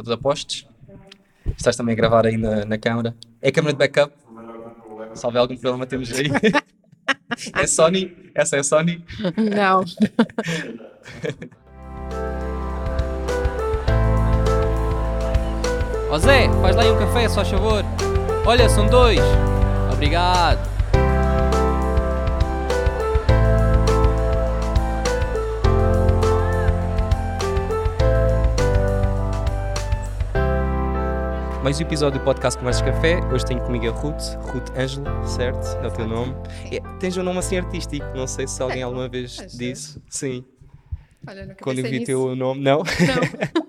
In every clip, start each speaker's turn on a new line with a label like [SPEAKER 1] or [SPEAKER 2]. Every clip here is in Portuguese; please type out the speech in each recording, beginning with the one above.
[SPEAKER 1] Estamos a postos. Estás também a gravar aí na, na câmara. É a câmara de backup. Se houver algum problema, temos aí. é Sony? Essa é a Sony?
[SPEAKER 2] Não.
[SPEAKER 3] Ó Zé, faz lá aí um café, só favor. Olha, são dois. Obrigado.
[SPEAKER 1] Mais um episódio do podcast Conversas Café. Hoje tenho comigo a Ruth, Ruth Ângelo, certo? É o teu nome. É, tens um nome assim artístico, não sei se alguém alguma vez disse. Sim,
[SPEAKER 2] Olha, nunca
[SPEAKER 1] quando eu vi
[SPEAKER 2] nisso.
[SPEAKER 1] teu nome, não?
[SPEAKER 2] Não.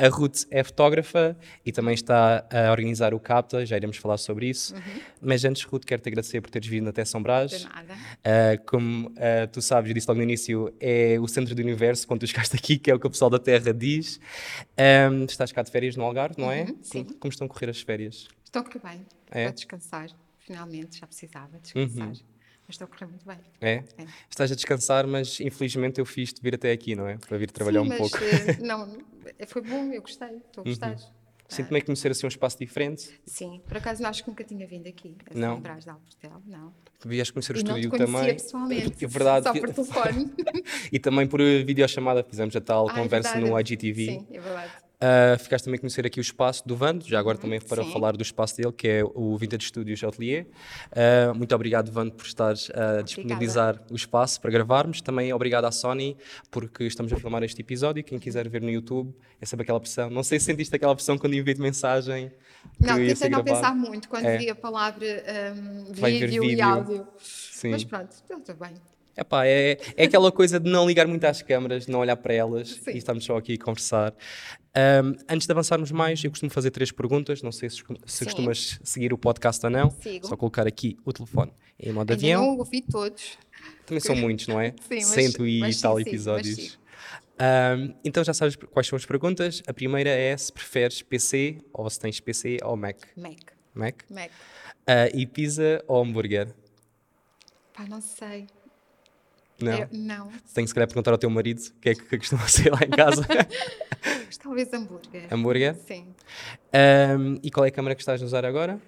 [SPEAKER 1] A Ruth é fotógrafa e também está a organizar o CAPTA, já iremos falar sobre isso. Mas antes, Ruth, quero-te agradecer por teres vindo até São Brás.
[SPEAKER 2] Uhum. De nada.
[SPEAKER 1] Uh, como uh, tu sabes, eu disse logo no início, é o centro do universo quando tu chegaste aqui, que é o que o pessoal da Terra diz. Um, estás cá de férias no Algarve, não é?
[SPEAKER 2] Uhum, sim.
[SPEAKER 1] Como, como estão a correr as férias?
[SPEAKER 2] Estou a correr bem.
[SPEAKER 1] É?
[SPEAKER 2] Vou descansar. Finalmente, já precisava descansar.
[SPEAKER 1] Uhum.
[SPEAKER 2] Mas estou a correr muito bem.
[SPEAKER 1] É?
[SPEAKER 2] É.
[SPEAKER 1] Estás a descansar, mas infelizmente eu fiz-te vir até aqui, não é? Para vir trabalhar
[SPEAKER 2] Sim,
[SPEAKER 1] um
[SPEAKER 2] mas,
[SPEAKER 1] pouco.
[SPEAKER 2] eh, não, eh, foi bom, eu gostei. Estou a gostar.
[SPEAKER 1] Sinto também conhecer assim um espaço diferente.
[SPEAKER 2] Sim, por acaso acho que nunca tinha vindo aqui. A
[SPEAKER 1] Não.
[SPEAKER 2] Brás de Alportel, não.
[SPEAKER 1] Vieste conhecer o
[SPEAKER 2] e não te
[SPEAKER 1] estúdio
[SPEAKER 2] conhecia
[SPEAKER 1] também.
[SPEAKER 2] pessoalmente.
[SPEAKER 1] É verdade.
[SPEAKER 2] Só por telefone.
[SPEAKER 1] E também por videochamada, fizemos a tal
[SPEAKER 2] Ah, é
[SPEAKER 1] conversa
[SPEAKER 2] verdade.
[SPEAKER 1] no IGTV.
[SPEAKER 2] Sim, é verdade.
[SPEAKER 1] Uh, ficaste também a conhecer aqui o espaço do Vando, já agora também para
[SPEAKER 2] Uhum. sim.
[SPEAKER 1] falar do espaço dele, que é o Vintage Studios Atelier. Uh, muito obrigado, Vando, por estares a disponibilizar o espaço para gravarmos. Também obrigado à Sony, porque estamos a filmar este episódio. Quem quiser ver no YouTube, é sempre aquela pressão. Não sei se sentiste aquela pressão quando enviei-te mensagem.
[SPEAKER 2] Não, tentei não pensar muito quando
[SPEAKER 1] É.
[SPEAKER 2] vi a palavra
[SPEAKER 1] Vai ver
[SPEAKER 2] vídeo, e
[SPEAKER 1] vídeo.
[SPEAKER 2] áudio.
[SPEAKER 1] Sim.
[SPEAKER 2] Mas pronto, estou bem.
[SPEAKER 1] Epá, é, é aquela coisa de não ligar muito às câmaras, não olhar para elas
[SPEAKER 2] Sim.
[SPEAKER 1] e estamos só aqui a conversar. Um, antes de avançarmos mais, eu costumo fazer três perguntas. Não sei se, se costumas seguir o podcast ou não.
[SPEAKER 2] Sigo.
[SPEAKER 1] Só colocar aqui o telefone em modo
[SPEAKER 2] Ainda
[SPEAKER 1] avião.
[SPEAKER 2] não ouvi todos.
[SPEAKER 1] Também são muitos, não é?
[SPEAKER 2] Sim, mas-
[SPEAKER 1] Cento e
[SPEAKER 2] mas
[SPEAKER 1] tal
[SPEAKER 2] sim,
[SPEAKER 1] episódios. Um, então já sabes quais são as perguntas. A primeira é se preferes PC ou se tens PC ou Mac.
[SPEAKER 2] Mac.
[SPEAKER 1] Mac.
[SPEAKER 2] Mac.
[SPEAKER 1] Uh, e pizza ou hambúrguer?
[SPEAKER 2] Pá, não sei.
[SPEAKER 1] Não.
[SPEAKER 2] Eu- não.
[SPEAKER 1] Tenho que se calhar perguntar ao teu marido o que é que costuma ser lá em casa.
[SPEAKER 2] Mas talvez hambúrguer.
[SPEAKER 1] hambúrguer?
[SPEAKER 2] Sim.
[SPEAKER 1] Um, e qual é a câmera que estás a usar agora?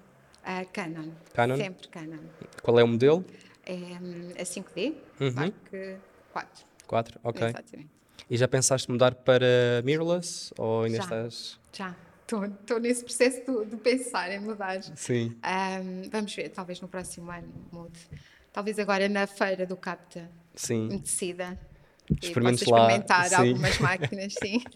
[SPEAKER 2] A Canon.
[SPEAKER 1] Canon?
[SPEAKER 2] Sempre Canon.
[SPEAKER 1] Qual é o modelo?
[SPEAKER 2] É hum, a 5D,
[SPEAKER 1] Uhum.
[SPEAKER 2] Mark 4.
[SPEAKER 1] 4, ok.
[SPEAKER 2] Exatamente.
[SPEAKER 1] E já pensaste mudar para mirrorless ou ainda
[SPEAKER 2] Já.
[SPEAKER 1] estás?
[SPEAKER 2] Já. Estou nesse processo de, de pensar em mudar.
[SPEAKER 1] Sim.
[SPEAKER 2] Hum, vamos ver, talvez no próximo ano mude. Talvez agora na feira do Capta
[SPEAKER 1] Sim. lá,
[SPEAKER 2] experimentar
[SPEAKER 1] sim.
[SPEAKER 2] algumas máquinas, sim.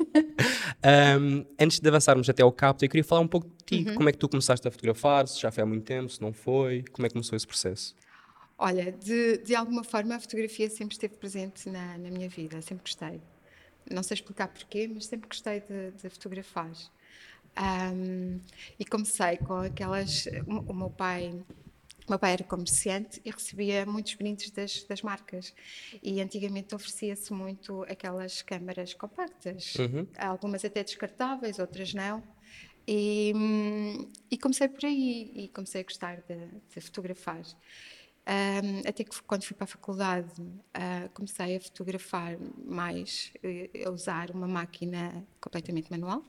[SPEAKER 1] Um, antes de avançarmos até ao capto, eu queria falar um pouco de ti.
[SPEAKER 2] Uhum.
[SPEAKER 1] Como é que tu começaste a fotografar? Se já foi há muito tempo, se não foi? Como é que começou esse processo?
[SPEAKER 2] Olha, de, de alguma forma a fotografia sempre esteve presente na, na minha vida, sempre gostei. Não sei explicar porquê, mas sempre gostei de, de fotografar. Ahm, e comecei com aquelas. O, o meu pai. Meu pai era comerciante e recebia muitos brindes das, das marcas. E antigamente oferecia-se muito aquelas câmaras compactas,
[SPEAKER 1] Uhum.
[SPEAKER 2] algumas até descartáveis, outras não. E, hum, e comecei por aí e comecei a gostar de, de fotografar. Ahm, até que quando fui para a faculdade ah, comecei a fotografar mais, eh, a usar uma máquina completamente manual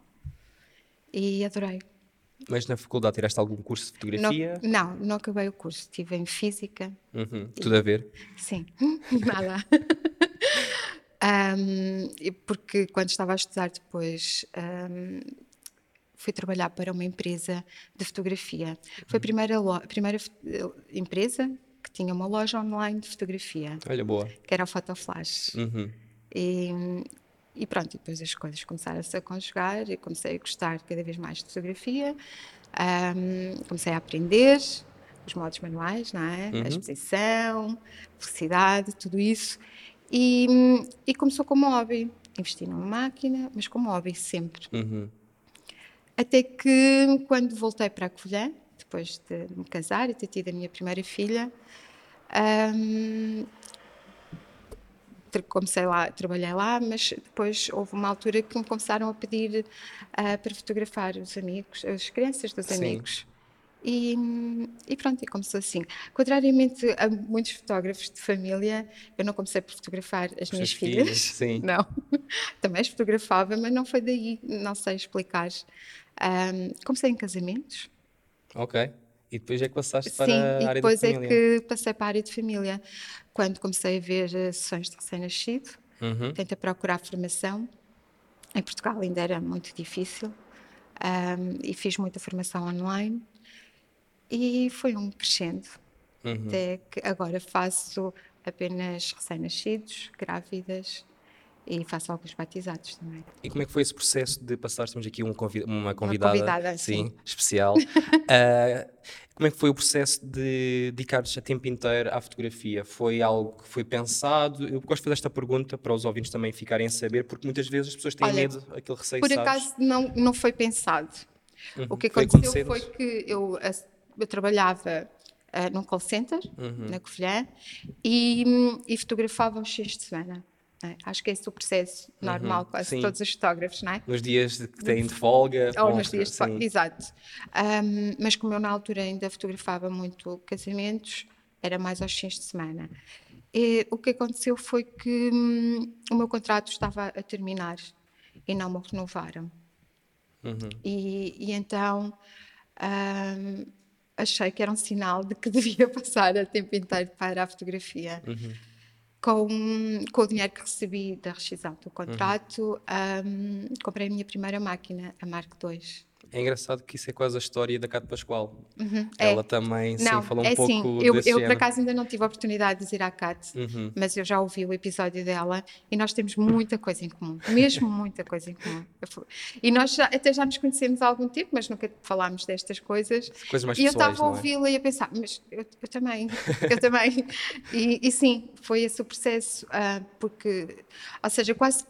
[SPEAKER 2] e adorei.
[SPEAKER 1] Mas na faculdade tiraste algum curso de
[SPEAKER 2] Não,
[SPEAKER 1] fotografia?
[SPEAKER 2] não, não acabei o curso, estive em Física,
[SPEAKER 1] Uhum, Tudo a ver.
[SPEAKER 2] sim, nada. E porque quando estava a estudar depois ahm, fui trabalhar para uma empresa de fotografia. Foi a primeira, lo- a primeira empresa que tinha uma loja online de fotografia,
[SPEAKER 1] Olha, boa.
[SPEAKER 2] que era a Fotoflash.
[SPEAKER 1] Uhum.
[SPEAKER 2] E, e pronto, e depois as coisas começaram-se a conjugar e comecei a gostar cada vez mais de fotografia. Ahm, comecei a aprender os modos manuais, não é?
[SPEAKER 1] Uhum.
[SPEAKER 2] A exposição, velocidade, tudo isso. E, e começou como hobby. Investi numa máquina, mas como hobby sempre.
[SPEAKER 1] Uhum.
[SPEAKER 2] Até que, quando voltei para a Covilhã, depois de me casar e ter tido a minha primeira filha, tra- comecei lá, trabalhei lá, mas depois houve uma altura que me começaram a pedir ah, para fotografar os amigos, as crianças dos
[SPEAKER 1] Sim.
[SPEAKER 2] amigos. E, e, pronto, e começou assim. Contrariamente a muitos fotógrafos de família, eu não comecei por fotografar as, minhas filhas. filhas.
[SPEAKER 1] Sim.
[SPEAKER 2] Não. Também as fotografava, mas não foi daí, não sei explicar. Um, comecei em casamentos.
[SPEAKER 1] Ok. E depois é que passaste
[SPEAKER 2] Sim,
[SPEAKER 1] para a área de família?
[SPEAKER 2] depois é que passei para a área de família. Quando comecei a ver eh, sessões de recém-nascido,
[SPEAKER 1] Uhum.
[SPEAKER 2] tentei procurar formação. Em Portugal ainda era muito difícil. Um, e fiz muita formação online. E foi um crescendo.
[SPEAKER 1] Uhum.
[SPEAKER 2] Até que agora faço apenas recém-nascidos, grávidas e faço alguns batizados também.
[SPEAKER 1] E como é que foi esse processo de passar, temos aqui um uma convidada,
[SPEAKER 2] convidada,
[SPEAKER 1] sim,
[SPEAKER 2] sim.
[SPEAKER 1] especial. Ah, como é que foi o processo de dedicar-te a tempo inteiro à fotografia? Foi algo que foi pensado? Eu gosto de fazer esta pergunta para os ouvintes também ficarem a saber, porque muitas vezes as pessoas têm
[SPEAKER 2] Olha,
[SPEAKER 1] medo, aquele receio,
[SPEAKER 2] Por
[SPEAKER 1] sabes?
[SPEAKER 2] acaso não, não foi pensado.
[SPEAKER 1] Uhum.
[SPEAKER 2] O que
[SPEAKER 1] Foi
[SPEAKER 2] aconteceu
[SPEAKER 1] acontecendo?
[SPEAKER 2] foi que eu, eu trabalhava ah, num call center,
[SPEAKER 1] Uhum.
[SPEAKER 2] na Covilhã, e, e fotografava aos fins de semana. É? Acho que esse é o processo normal, quase
[SPEAKER 1] Uhum. sim.
[SPEAKER 2] todos os fotógrafos, não é?
[SPEAKER 1] Nos dias que têm de folga.
[SPEAKER 2] Ou nos dias de folga, exato. Ahm, mas como eu na altura ainda fotografava muito casamentos, era mais aos fins de semana. E o que aconteceu foi que hum, o meu contrato estava a terminar e não me renovaram.
[SPEAKER 1] Uhum.
[SPEAKER 2] E, e então ahm, achei que era um sinal de que devia passar a tempo inteiro para a fotografia. Com, com o dinheiro que recebi da rescisão do contrato, ahm, comprei a minha primeira máquina, a Mark II.
[SPEAKER 1] É engraçado que isso é quase a história da Cato Pascoal.
[SPEAKER 2] é.
[SPEAKER 1] Ela também, sim,
[SPEAKER 2] Não,
[SPEAKER 1] falou um
[SPEAKER 2] é
[SPEAKER 1] pouco
[SPEAKER 2] assim, eu,
[SPEAKER 1] desse
[SPEAKER 2] eu por acaso ainda não tive a oportunidade de ir à CAT,
[SPEAKER 1] Uhum.
[SPEAKER 2] mas eu já ouvi o episódio dela e nós temos muita coisa em comum, mesmo muita coisa em comum. Eu E nós já- até já nos conhecemos há algum tempo, mas nunca falámos destas coisas.
[SPEAKER 1] Coisas mais
[SPEAKER 2] e eu
[SPEAKER 1] pessoais,
[SPEAKER 2] estava a
[SPEAKER 1] é?
[SPEAKER 2] ouvi-la e a pensar, mas eu, eu também, eu também. E, e sim, foi esse o processo, ah, porque, ou seja, quase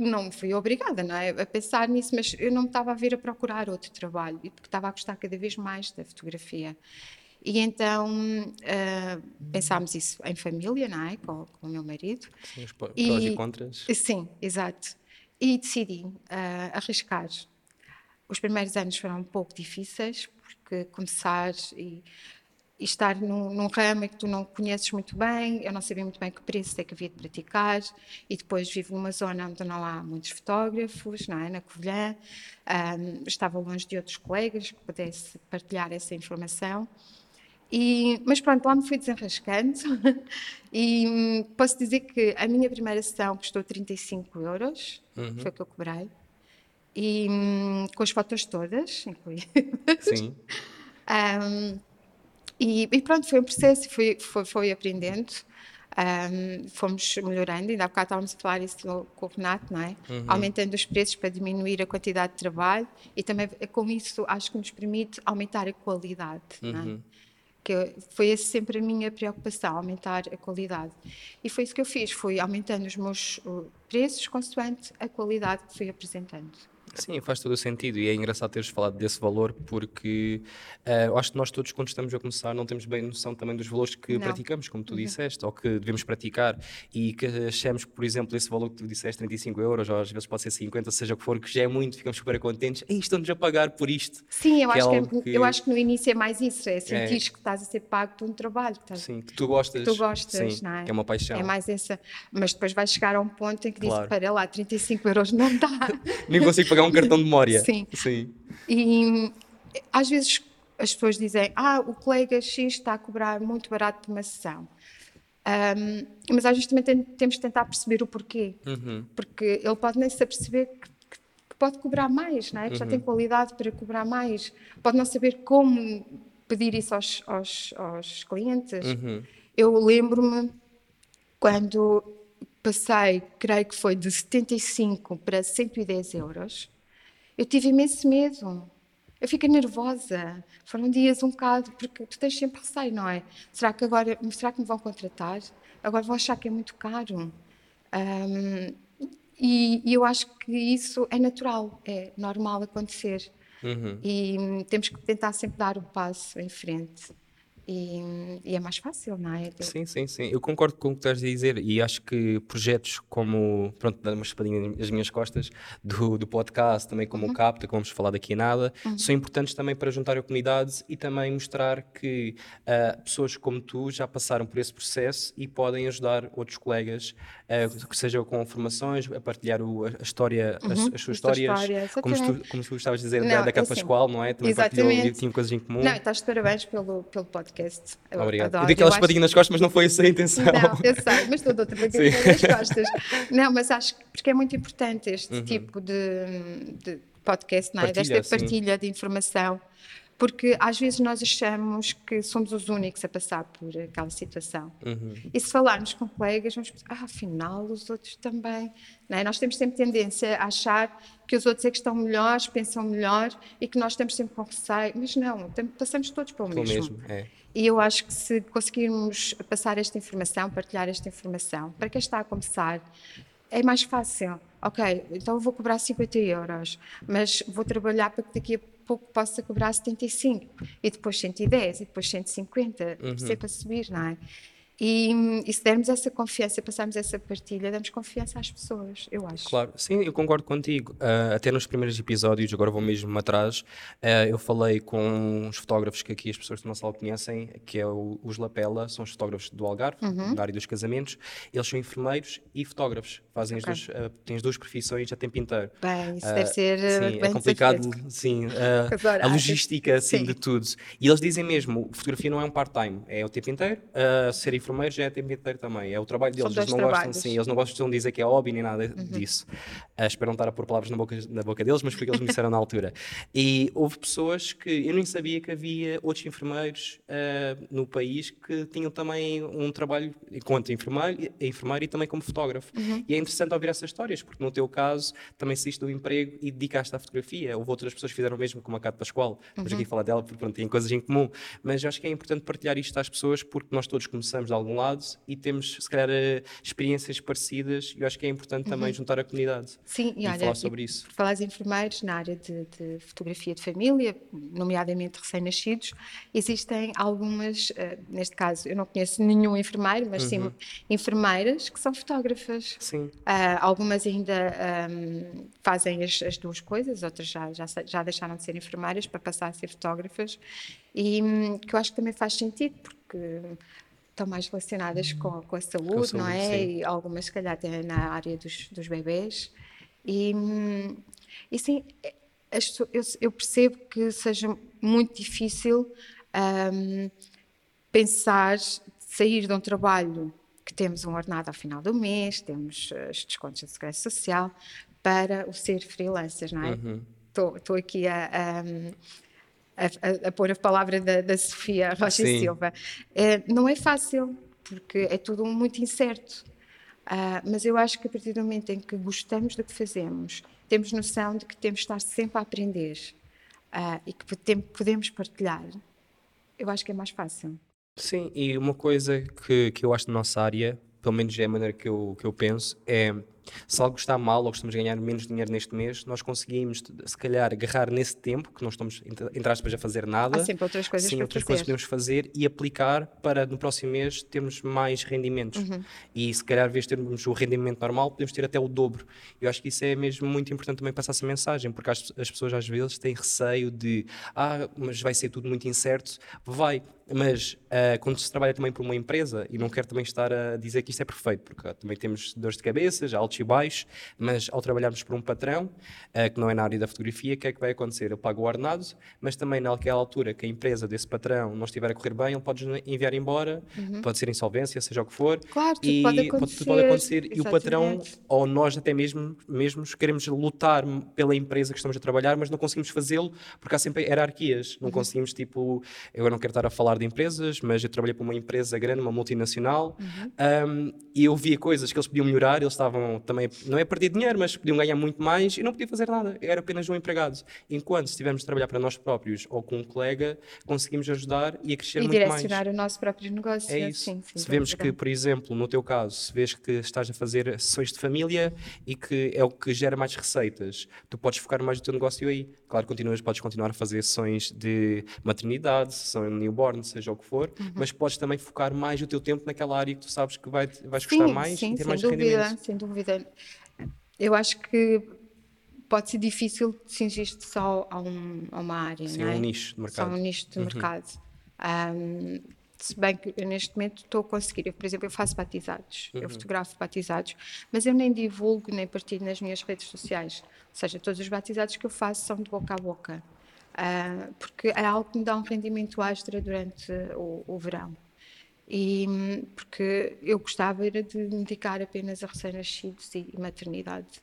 [SPEAKER 2] não fui obrigada não é, a pensar nisso, mas eu não me estava a ver a procurar outro trabalho, porque estava a gostar cada vez mais da fotografia. E então ah, pensámos isso em família, não é? Com, com o meu marido.
[SPEAKER 1] Sim, os prós
[SPEAKER 2] E-
[SPEAKER 1] e contras.
[SPEAKER 2] Sim, exato. E decidi ah, arriscar. Os primeiros anos foram um pouco difíceis, porque começar e estar num, num ramo que tu não conheces muito bem, eu não sabia muito bem que preço é que havia de praticar, e depois vivo numa zona onde não há muitos fotógrafos, não é? na Covilhã, Ah, estava longe de outros colegas que pudesse partilhar essa informação. E, mas pronto, lá me fui desenrascando e hum, posso dizer que a minha primeira sessão custou 35 euros, foi o que eu cobrei, e hum, com as fotos todas, incluídas.
[SPEAKER 1] Sim.
[SPEAKER 2] Um, e, e pronto, foi um processo, foi, foi, foi aprendendo, um, fomos melhorando, ainda há bocado estávamos a falar isso com o Renato, não é? Aumentando os preços para diminuir a quantidade de trabalho e também eh, com isso acho que nos permite aumentar a qualidade, não é? que eu- foi essa sempre a minha preocupação, aumentar a qualidade. E foi isso que eu fiz, fui aumentando os meus preços consoante a qualidade que fui apresentando.
[SPEAKER 1] Sim, faz todo o sentido e é engraçado teres falado desse valor porque eu acho que nós todos quando estamos a começar não temos bem noção também dos valores que
[SPEAKER 2] Não. Uhum.
[SPEAKER 1] praticamos, como tu disseste, ou que devemos praticar e que achamos que, por exemplo, esse valor que tu disseste, 35 euros, ou às vezes pode ser 50, seja o que for, que já é muito, ficamos super contentes, e estão-nos a pagar por isto.
[SPEAKER 2] Sim, eu
[SPEAKER 1] Que é
[SPEAKER 2] acho que, é-
[SPEAKER 1] que-
[SPEAKER 2] eu acho que no início é mais isso, é sentir que estás a ser pago por um trabalho. que estás-
[SPEAKER 1] Sim, que tu gostas.
[SPEAKER 2] Tu gostas,
[SPEAKER 1] sim,
[SPEAKER 2] não é?
[SPEAKER 1] Que é uma paixão.
[SPEAKER 2] É mais essa. Mas depois vais chegar a um ponto em que
[SPEAKER 1] Claro.
[SPEAKER 2] dizes, para lá, 35 euros não dá.
[SPEAKER 1] Nem consigo pagar um cartão de memória.
[SPEAKER 2] Sim.
[SPEAKER 1] Sim.
[SPEAKER 2] E às vezes as pessoas dizem, ah, o colega X está a cobrar muito barato por uma sessão. Ahm, mas às vezes também tem- temos de tentar perceber o porquê.
[SPEAKER 1] Uhum.
[SPEAKER 2] Porque ele pode nem se aperceber que, que- que pode cobrar mais, não é? que já tem
[SPEAKER 1] Uhum.
[SPEAKER 2] qualidade para cobrar mais. Pode não saber como pedir isso aos, aos, aos clientes.
[SPEAKER 1] Uhum.
[SPEAKER 2] Eu lembro-me quando passei, creio que foi de 75 para 110 euros, eu tive imenso medo. Eu fiquei nervosa. Foram dias um bocado, porque tu tens sempre receio, não é? Será que agora, será que me vão contratar? Agora vão achar que é muito caro. Ahm, e, e eu acho que isso é natural, é normal acontecer.
[SPEAKER 1] Uhum.
[SPEAKER 2] E temos que tentar sempre dar o passo em frente. E, e, é mais fácil, não é?
[SPEAKER 1] Sim, sim, sim. Eu concordo com o que estás a dizer e acho que projetos como, pronto, dar uma espadinha nas minhas costas, do, do podcast, também como uhum. o CAPTA, que vamos falar daqui a nada, uhum. são importantes também para juntar a comunidade e também mostrar que uh, pessoas como tu já passaram por esse processo e podem ajudar outros colegas, uh, que seja com formações, a partilhar o, a história, uhum. as, as, suas histórias, história, como, tu, como tu estavas a dizer, não, da, da Cá é assim, Pascoal, não é?
[SPEAKER 2] Também partilhou, tinha coisas em comum. Não, estás de parabéns pelo, pelo podcast podcast.
[SPEAKER 1] Eu Obrigado. Adoro. Eu dei aquela espadinha nas costas, mas não foi essa a intenção.
[SPEAKER 2] Não, eu sei, mas estou outra vez nas costas. Não, mas acho que porque é muito importante este uhum. tipo de, de podcast, não é? Partilha, Desta partilha sim. de informação porque às vezes nós achamos que somos os únicos a passar por aquela situação. Uhum. E se falarmos com colegas, vamos pensar, ah, afinal, os outros também. Não é? Nós temos sempre tendência a achar que os outros é que estão melhores, pensam melhor e que nós estamos sempre com receio, mas não, passamos todos pelo, pelo mesmo. mesmo é. E eu acho que se conseguirmos passar esta informação, partilhar esta informação, para quem está a começar, é mais fácil. Ok, então eu vou cobrar 50 euros, mas vou trabalhar para que daqui a pouco possa cobrar 75 e depois 110 e depois 150, uhum. sempre a subir, não é? E, e, se dermos essa confiança, passarmos essa partilha, damos confiança às pessoas, eu acho.
[SPEAKER 1] Claro, sim, eu concordo contigo. Uh, até nos primeiros episódios, agora vou mesmo atrás, uh, eu falei com uns fotógrafos que aqui as pessoas do nosso sala conhecem, que é o, os Lapela, são os fotógrafos do Algarve, uhum. da área dos casamentos. Eles são enfermeiros e fotógrafos, fazem okay. as duas, uh, têm as duas profissões a tempo inteiro.
[SPEAKER 2] Bem, isso deve ser
[SPEAKER 1] sim, é complicado, sim, a logística assim, de tudo. E eles dizem mesmo, fotografia não é um part-time, é o tempo inteiro, ser enfermeiro enfermeiros já é tempo inteiro também. É o trabalho deles. Eles não gostam, sim, eles não gostam de dizer que é hobby nem nada uhum. disso. Uh, espero não estar a pôr palavras na boca, na boca deles, mas foi o que eles me disseram na altura. E houve pessoas que eu nem sabia que havia outros enfermeiros uh, no país que tinham também um trabalho enquanto enfermeiro, enfermeiro e também como fotógrafo. Uhum. E é interessante ouvir essas histórias, porque no teu caso também saíste do emprego e dedicaste à fotografia. Houve outras pessoas que fizeram o mesmo, como a Cátia Pascoal. Depois uhum. aqui falar dela, porque pronto, tem coisas em comum. Mas eu acho que é importante partilhar isto às pessoas, porque nós todos começamos de algum lado e temos, se calhar, eh, experiências parecidas e eu acho que é importante uhum. também juntar a comunidade
[SPEAKER 2] Sim,
[SPEAKER 1] e,
[SPEAKER 2] olha,
[SPEAKER 1] falar sobre isso.
[SPEAKER 2] Por falar de enfermeiros, na área de, de fotografia de família, nomeadamente recém-nascidos, existem algumas, uh, neste caso, eu não conheço nenhum enfermeiro, mas uhum. sim enfermeiras que são fotógrafas.
[SPEAKER 1] Sim. Uh,
[SPEAKER 2] algumas ainda um, fazem as, as, duas coisas, outras já, já, já deixaram de ser enfermeiras para passar a ser fotógrafas e um, que eu acho que também faz sentido, porque estão mais relacionadas com, com, a, saúde, com a saúde, não é? Sim. E algumas, se calhar, até na área dos, dos bebês. E, e sim, eu, eu, percebo que seja muito difícil um, pensar sair de um trabalho que temos um ordenado ao final do mês, temos os descontos da Segurança Social, para o ser freelancers, não é? Estou uhum. aqui a, a a, a, a pôr a palavra da, da Sofia Rocha Sim. Silva. É, não é fácil, porque é tudo muito incerto. Uh, mas eu acho que a partir do momento em que gostamos do que fazemos, temos noção de que temos de estar sempre a aprender uh, e que podemos partilhar, eu acho que é mais fácil.
[SPEAKER 1] Sim, e uma coisa que, que eu acho na nossa área, pelo menos é a maneira que eu, que eu penso, é se algo está mal ou estamos a ganhar menos dinheiro neste mês, nós conseguimos, se calhar, agarrar nesse tempo, que não estamos, entre aspas, a fazer nada.
[SPEAKER 2] Há sempre outras coisas
[SPEAKER 1] sim,
[SPEAKER 2] para
[SPEAKER 1] outras
[SPEAKER 2] fazer.
[SPEAKER 1] coisas podemos fazer e aplicar para no próximo mês termos mais rendimentos. Uhum. E se calhar, vez de termos o rendimento normal, podemos ter até o dobro. Eu acho que isso é mesmo muito importante também passar essa mensagem, porque as, as pessoas às vezes têm receio de, ah, mas vai ser tudo muito incerto. Vai, mas uh, quando se trabalha também por uma empresa, e não quero também estar a dizer que isso é perfeito, porque também temos dores de cabeça, altos e baixos, mas ao trabalharmos por um patrão, uh, que não é na área da fotografia, o que é que vai acontecer? Eu pago o ordenado, mas também naquela altura que a empresa desse patrão não estiver a correr bem, ele pode enviar embora,
[SPEAKER 2] uhum.
[SPEAKER 1] pode ser insolvência, seja o que for.
[SPEAKER 2] Claro, tudo e pode acontecer. Tudo pode acontecer
[SPEAKER 1] e o patrão, ou nós até mesmo mesmos, queremos lutar pela empresa que estamos a trabalhar, mas não conseguimos fazê-lo porque há sempre hierarquias. Não uhum. conseguimos, tipo, eu não quero estar a falar de empresas, mas eu trabalhei para uma empresa grande, uma multinacional, uhum. um, e eu via coisas que eles podiam melhorar, eles estavam também, não é perder dinheiro, mas podiam ganhar muito mais e não podia fazer nada, eu era apenas um empregado. Enquanto se estivermos a trabalhar para nós próprios ou com um colega, conseguimos ajudar e a crescer
[SPEAKER 2] e
[SPEAKER 1] muito mais.
[SPEAKER 2] E direcionar o nosso próprio negócio.
[SPEAKER 1] É isso. Sim, sim, se vemos que, por exemplo, no teu caso, se vês que estás a fazer sessões de família e que é o que gera mais receitas, tu podes focar mais no teu negócio aí. Claro, continuas, podes continuar a fazer sessões de maternidade, sessão newborn, seja o que for,
[SPEAKER 2] Uhum.
[SPEAKER 1] mas podes também focar mais o teu tempo naquela área que tu sabes que vai, vais
[SPEAKER 2] Sim,
[SPEAKER 1] gostar mais
[SPEAKER 2] sim,
[SPEAKER 1] e ter
[SPEAKER 2] sem
[SPEAKER 1] mais
[SPEAKER 2] dúvida,
[SPEAKER 1] rendimento.
[SPEAKER 2] sem dúvida. Eu acho que pode ser difícil cingir-te só a, um- a uma área,
[SPEAKER 1] Sim,
[SPEAKER 2] não é?
[SPEAKER 1] um nicho de
[SPEAKER 2] Só
[SPEAKER 1] mercado. Uhum.
[SPEAKER 2] um nicho de mercado. Ahm, se bem que eu neste momento estou a conseguir, eu, por exemplo, eu faço batizados,
[SPEAKER 1] Uhum.
[SPEAKER 2] eu fotografo batizados, mas eu nem divulgo nem partilho nas minhas redes sociais. Ou seja, todos os batizados que eu faço são de boca a boca, Ah, porque é algo que me dá um rendimento extra durante o, o verão. E porque eu gostava era de me dedicar apenas a recém-nascidos e, e maternidade.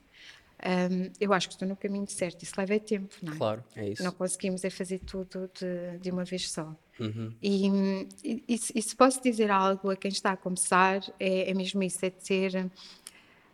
[SPEAKER 2] Hum, eu acho que estou no caminho certo. Isso leva tempo, não é?
[SPEAKER 1] Claro, é isso.
[SPEAKER 2] Não conseguimos é fazer tudo de, de uma vez só.
[SPEAKER 1] Uhum.
[SPEAKER 2] E, e- e se- posso dizer algo a quem está a começar, é, é mesmo isso: é de ser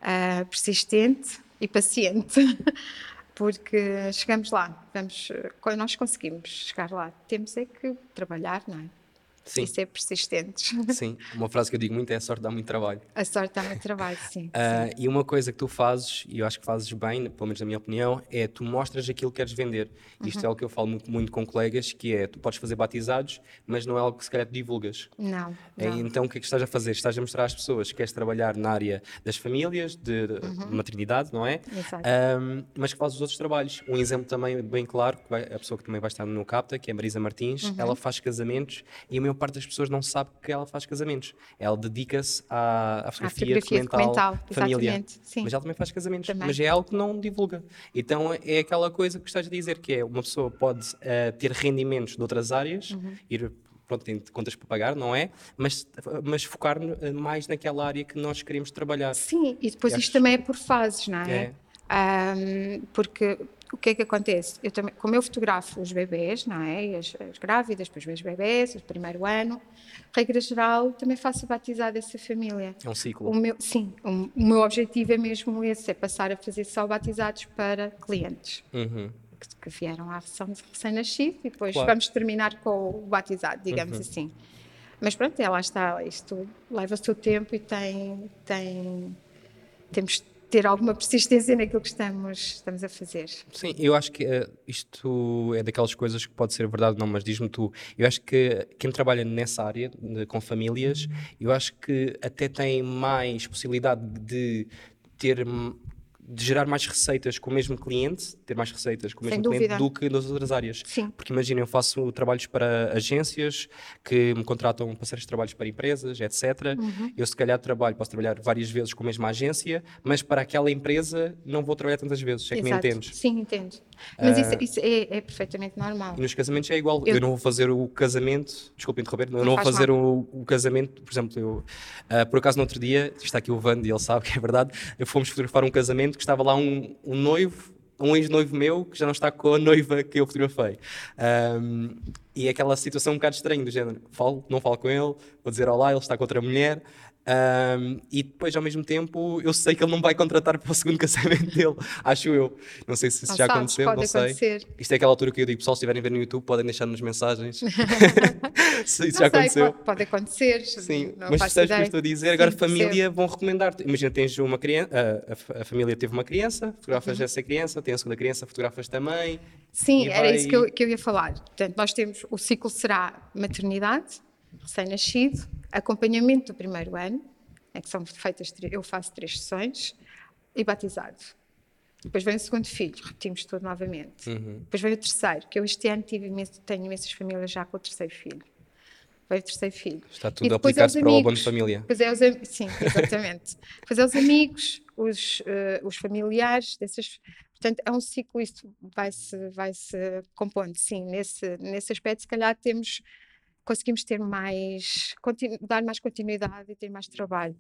[SPEAKER 2] ah, persistente e paciente. Porque chegamos lá, vamos, eh, nós conseguimos chegar lá. Temos é que trabalhar, não é?
[SPEAKER 1] Sim,
[SPEAKER 2] E ser persistentes.
[SPEAKER 1] sim. Uma frase que eu digo muito é a sorte dá muito trabalho.
[SPEAKER 2] A sorte dá muito trabalho, sim.
[SPEAKER 1] Ah, e uma coisa que tu fazes, e eu acho que fazes bem, pelo menos na minha opinião, é tu mostras aquilo que queres vender. Isto
[SPEAKER 2] Uhum.
[SPEAKER 1] é o que eu falo muito, muito com colegas, que é, tu podes fazer batizados, mas não é algo que se calhar tu divulgas.
[SPEAKER 2] Não,
[SPEAKER 1] É,
[SPEAKER 2] não.
[SPEAKER 1] Então o que é que estás a fazer? Estás a mostrar às pessoas que queres trabalhar na área das famílias, de, de maternidade, não é?
[SPEAKER 2] Uhum. Exato.
[SPEAKER 1] Ahm, mas que fazes os outros trabalhos. Um exemplo também bem claro, que vai- a pessoa que também vai estar no Capta, que é a Marisa Martins,
[SPEAKER 2] Uhum.
[SPEAKER 1] ela faz casamentos e a maior parte das pessoas não sabe que ela faz casamentos. Ela dedica-se à, à fotografia,
[SPEAKER 2] fotografia
[SPEAKER 1] documental,
[SPEAKER 2] documental.
[SPEAKER 1] Mas ela também faz casamentos,
[SPEAKER 2] Também.
[SPEAKER 1] mas é algo que não divulga. Então é aquela coisa que estás a dizer, que é uma pessoa pode ah, ter rendimentos de outras áreas,
[SPEAKER 2] Uhum.
[SPEAKER 1] ir pronto, tem contas para pagar, não é? Mas, mas focar eh, mais naquela área que nós queremos trabalhar.
[SPEAKER 2] Sim, e depois
[SPEAKER 1] E
[SPEAKER 2] isto
[SPEAKER 1] acho-
[SPEAKER 2] também é por fases, não é?
[SPEAKER 1] É.
[SPEAKER 2] Ahm, porque o que é que acontece? Eu também, como eu fotografo os bebês, não é? As, as grávidas, depois os bebês, o primeiro ano, regra geral, também faço o batizado dessa família.
[SPEAKER 1] É um ciclo.
[SPEAKER 2] O meu, sim, o, o meu objetivo é mesmo esse, é passar a fazer só batizados para clientes
[SPEAKER 1] Uhum.
[SPEAKER 2] que, que vieram à sessão de recém-nascido e depois
[SPEAKER 1] Claro.
[SPEAKER 2] vamos terminar com o batizado, digamos assim. Mas pronto, é, lá está, isto leva o seu tempo e tem, tem, temos ter alguma persistência naquilo que estamos, estamos a fazer.
[SPEAKER 1] Sim, eu acho que eh, isto é daquelas coisas que pode ser verdade ou não, mas diz-me tu. Eu acho que quem trabalha nessa área, de- com famílias, eu acho que até tem mais possibilidade de ter. De gerar mais receitas com o mesmo cliente, ter mais receitas com o mesmo cliente do que nas outras áreas.
[SPEAKER 2] Sim.
[SPEAKER 1] Porque imagina, eu faço trabalhos para agências que me contratam para de trabalhos para empresas, etc.
[SPEAKER 2] Uhum.
[SPEAKER 1] Eu, se calhar, trabalho, posso trabalhar várias vezes com a mesma agência, mas para aquela empresa não vou trabalhar tantas vezes. É que me
[SPEAKER 2] Exato.
[SPEAKER 1] entendes?
[SPEAKER 2] Sim, entendo. Mas
[SPEAKER 1] Ah.
[SPEAKER 2] isso, isso é, é perfeitamente normal.
[SPEAKER 1] E nos casamentos é igual. Eu,
[SPEAKER 2] Eu-
[SPEAKER 1] não vou fazer o casamento, desculpa interromper, eu
[SPEAKER 2] Não
[SPEAKER 1] não vou
[SPEAKER 2] faz
[SPEAKER 1] fazer o, o casamento, por exemplo, eu, ah, por acaso no outro dia, está aqui o Vando e ele sabe que é verdade, fomos fotografar um casamento que estava lá um, um noivo, um ex-noivo meu, que já não está com a noiva que eu fotografei. Ahm, e aquela situação um bocado estranha, do género, falo, não falo com ele, vou dizer olá, ele está com outra mulher, ahm, e depois ao mesmo tempo eu sei que ele não vai contratar para o segundo casamento dele, acho eu. Não sei se isso
[SPEAKER 2] Não
[SPEAKER 1] já
[SPEAKER 2] sabes,
[SPEAKER 1] aconteceu, não sei.
[SPEAKER 2] acontecer.
[SPEAKER 1] Isto é aquela altura que eu digo, pessoal, se estiverem a ver no YouTube, podem deixar nos mensagens se isso já
[SPEAKER 2] Não sei,
[SPEAKER 1] aconteceu.
[SPEAKER 2] Pode, pode acontecer.
[SPEAKER 1] Sim, mas percebes o que eu estou a dizer? Agora,
[SPEAKER 2] Sim,
[SPEAKER 1] família vão recomendar-te. Imagina, tens uma criança, a, a a família teve uma criança,
[SPEAKER 2] Uhum.
[SPEAKER 1] fotografas essa criança, tem a segunda criança, fotografas também.
[SPEAKER 2] Sim, era
[SPEAKER 1] vai-
[SPEAKER 2] isso que eu, que eu ia falar. Portanto, nós temos, o ciclo será maternidade, recém-nascido, acompanhamento do primeiro ano, é que são feitas, eu faço três sessões, e batizado. Depois vem o segundo filho, repetimos tudo novamente.
[SPEAKER 1] Uhum.
[SPEAKER 2] Depois vem o terceiro, que eu este ano tive imenso, tenho imensas famílias já com o terceiro filho. Vem o terceiro filho.
[SPEAKER 1] Está tudo a
[SPEAKER 2] é
[SPEAKER 1] aplicar-se para o abono de família.
[SPEAKER 2] Depois é os, sim, exatamente. depois é os amigos, os, eh, os familiares, dessas, portanto é um ciclo, isto vai-se vai -se compondo, sim, nesse, nesse aspecto se calhar temos, conseguimos ter mais, dar mais continuidade e ter mais trabalho.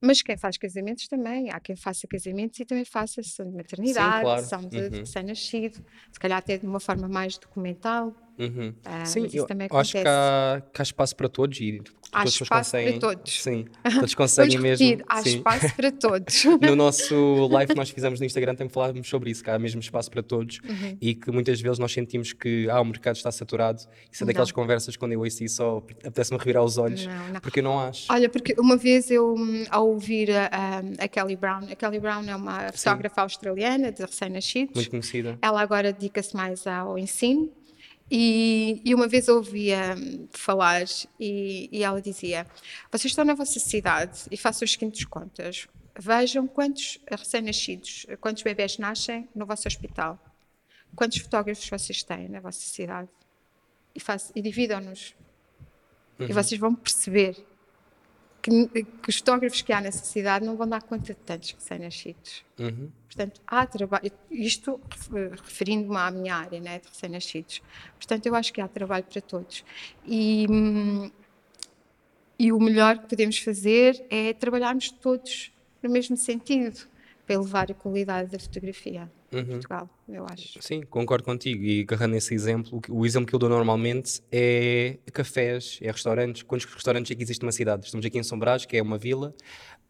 [SPEAKER 2] Mas quem faz casamentos também, há quem faça casamentos e também faça sessão de maternidade,
[SPEAKER 1] claro.
[SPEAKER 2] sessão de,
[SPEAKER 1] Uhum.
[SPEAKER 2] de recém-nascido, se calhar até de uma forma mais documental.
[SPEAKER 1] Uhum.
[SPEAKER 2] Ah,
[SPEAKER 1] Sim,
[SPEAKER 2] mas isso
[SPEAKER 1] eu
[SPEAKER 2] também
[SPEAKER 1] acho que há, que há espaço para todos e
[SPEAKER 2] Há espaço para todos.
[SPEAKER 1] Sim, todos conseguem mesmo.
[SPEAKER 2] há
[SPEAKER 1] sim.
[SPEAKER 2] espaço para todos.
[SPEAKER 1] No nosso live que nós fizemos no Instagram também falávamos sobre isso, que há mesmo espaço para todos
[SPEAKER 2] Uhum.
[SPEAKER 1] e que muitas vezes nós sentimos que ah, o mercado está saturado. Isso é daquelas
[SPEAKER 2] Não.
[SPEAKER 1] conversas quando eu ouço isso só apetece-me revirar os olhos,
[SPEAKER 2] Não, não.
[SPEAKER 1] porque eu não acho.
[SPEAKER 2] Olha, porque uma vez eu, hum, ao ouvir a, a- Kelly Brown, a Kelly Brown é uma fotógrafa australiana de recém-nascidos,
[SPEAKER 1] Muito conhecida.
[SPEAKER 2] ela agora dedica-se mais ao ensino E, e, uma vez ouvia falar e, e, ela dizia: Vocês estão na vossa cidade e façam as seguintes contas. Vejam quantos recém-nascidos, quantos bebés nascem no vosso hospital, quantos fotógrafos vocês têm na vossa cidade e, e dividam-nos. Uhum. E vocês vão perceber que, que, os fotógrafos que há nessa cidade não vão dar conta de tantos recém-nascidos. Uhum. Portanto, há trabalho, isto referindo-me à minha área né, de recém-nascidos. Portanto, eu acho que há trabalho para todos. E, e o melhor que podemos fazer é trabalharmos todos no mesmo sentido, para elevar a qualidade da fotografia uhum. em Portugal, eu acho.
[SPEAKER 1] Sim, concordo contigo. E agarrando esse exemplo, o exemplo que eu dou normalmente é cafés, é restaurantes. Quantos restaurantes é que existem numa cidade? Estamos aqui em São Brás, que é uma vila,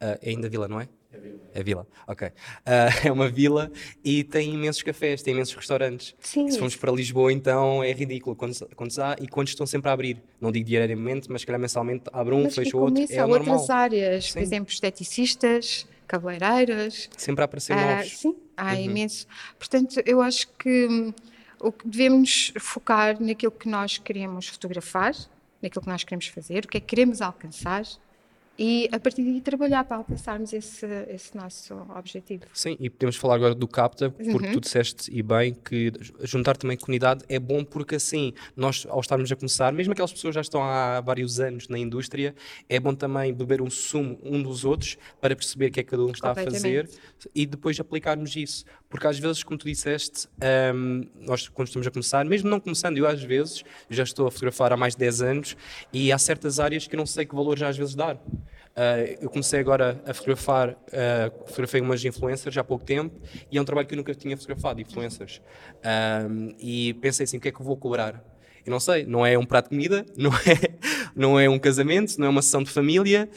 [SPEAKER 1] uh, é ainda vila, não é? É vila. É vila, ok. Uh, é uma vila e tem imensos cafés, tem imensos restaurantes.
[SPEAKER 2] Sim.
[SPEAKER 1] Se formos para Lisboa, então é ridículo quantos, quantos há e quantos estão sempre a abrir. Não digo diariamente, mas se calhar mensalmente abre um, fecha outro. Isso,
[SPEAKER 2] é há normal. outras áreas, Sim. por exemplo, esteticistas, cabeleireiras.
[SPEAKER 1] Sempre a aparecer uh, novos.
[SPEAKER 2] Sim, há uhum. imenso. Portanto, eu acho que hum, o que devemos focar naquilo que nós queremos fotografar, naquilo que nós queremos fazer, o que é que queremos alcançar e a partir daí trabalhar para alcançarmos esse, esse nosso objetivo.
[SPEAKER 1] Sim, e podemos falar agora do CAPTA, porque uhum. tu disseste e bem que juntar também comunidade é bom porque assim, nós ao estarmos a começar, mesmo aquelas pessoas já estão há vários anos na indústria, é bom também beber um sumo um dos outros para perceber o que é que cada um está a fazer e depois aplicarmos isso. Porque às vezes, como tu disseste, um, nós quando estamos a começar, mesmo não começando, eu às vezes já estou a fotografar há mais de 10 anos e há certas áreas que eu não sei que valor já às vezes dar. Uh, eu comecei agora a fotografar, uh, fotografei umas influencers há pouco tempo e é um trabalho que eu nunca tinha fotografado, influencers. Um, e pensei assim, o que é que eu vou cobrar? Eu não sei, não é um prato de comida, não é, não é um casamento, não é uma sessão de família,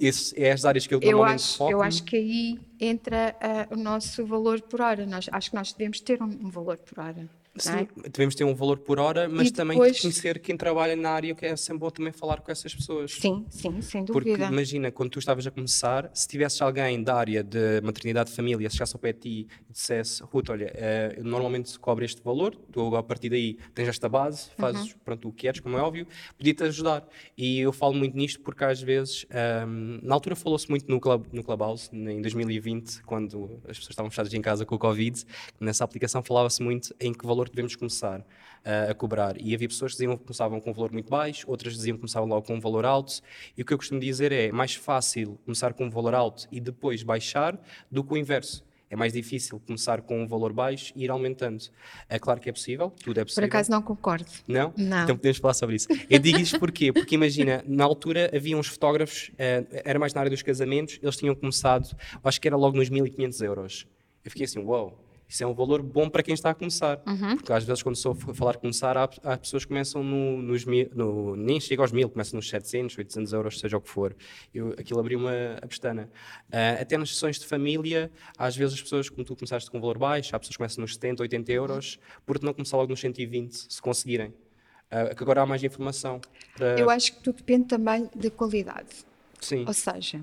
[SPEAKER 1] esse, é as áreas que eu, eu normalmente
[SPEAKER 2] acho,
[SPEAKER 1] foco.
[SPEAKER 2] Eu acho que aí entra uh, o nosso valor por hora. Nós, acho que nós devemos ter um, um valor por hora.
[SPEAKER 1] Sim, é? devemos ter um valor por hora, mas e também depois... conhecer quem trabalha na área, que é sempre bom também falar com essas pessoas.
[SPEAKER 2] Sim, sim, sem dúvida.
[SPEAKER 1] Porque imagina, quando tu estavas a começar, se tivesses alguém da área de maternidade de família, se chegasse ao pé de ti e dissesse, Ruth, olha, uh, normalmente cobra este valor, tu a partir daí tens esta base, fazes uhum. pronto, o que queres, como é óbvio, podia-te ajudar. E eu falo muito nisto porque às vezes, um, ehm, na altura falou-se muito no, club, no Clubhouse, em 2020, quando as pessoas estavam fechadas em casa com o Covid, nessa aplicação falava-se muito em que valor devemos começar uh, a cobrar. E havia pessoas que diziam que começavam com um valor muito baixo, outras diziam que começavam logo com um valor alto. E o que eu costumo dizer é mais fácil começar com um valor alto e depois baixar do que o inverso. É mais difícil começar com um valor baixo e ir aumentando. É claro que é possível, tudo é possível.
[SPEAKER 2] Por acaso não concordo.
[SPEAKER 1] Não?
[SPEAKER 2] Não.
[SPEAKER 1] Então podemos falar sobre isso. Eu digo isto porquê? Porque imagina, na altura havia uns fotógrafos, uh, era mais na área dos casamentos, eles tinham começado, acho que era logo nos 1500 euros. Eu fiquei assim, uau, wow, isso é um valor bom para quem está a começar. Uhum. Porque às vezes, quando estou a falar começar, há, há pessoas que começam no, nos mil, no, nem chega aos mil, começam nos 700, 800 euros, seja o que for. Eu, aquilo abriu uma a pestana. Uh, até nas sessões de família, às vezes as pessoas, como tu começaste com um valor baixo, há pessoas que começam nos 70, 80 euros, porque não começar logo nos 120, se conseguirem. Uh, que agora há mais informação.
[SPEAKER 2] Para... Eu acho que tudo depende também da qualidade.
[SPEAKER 1] Sim.
[SPEAKER 2] Ou seja,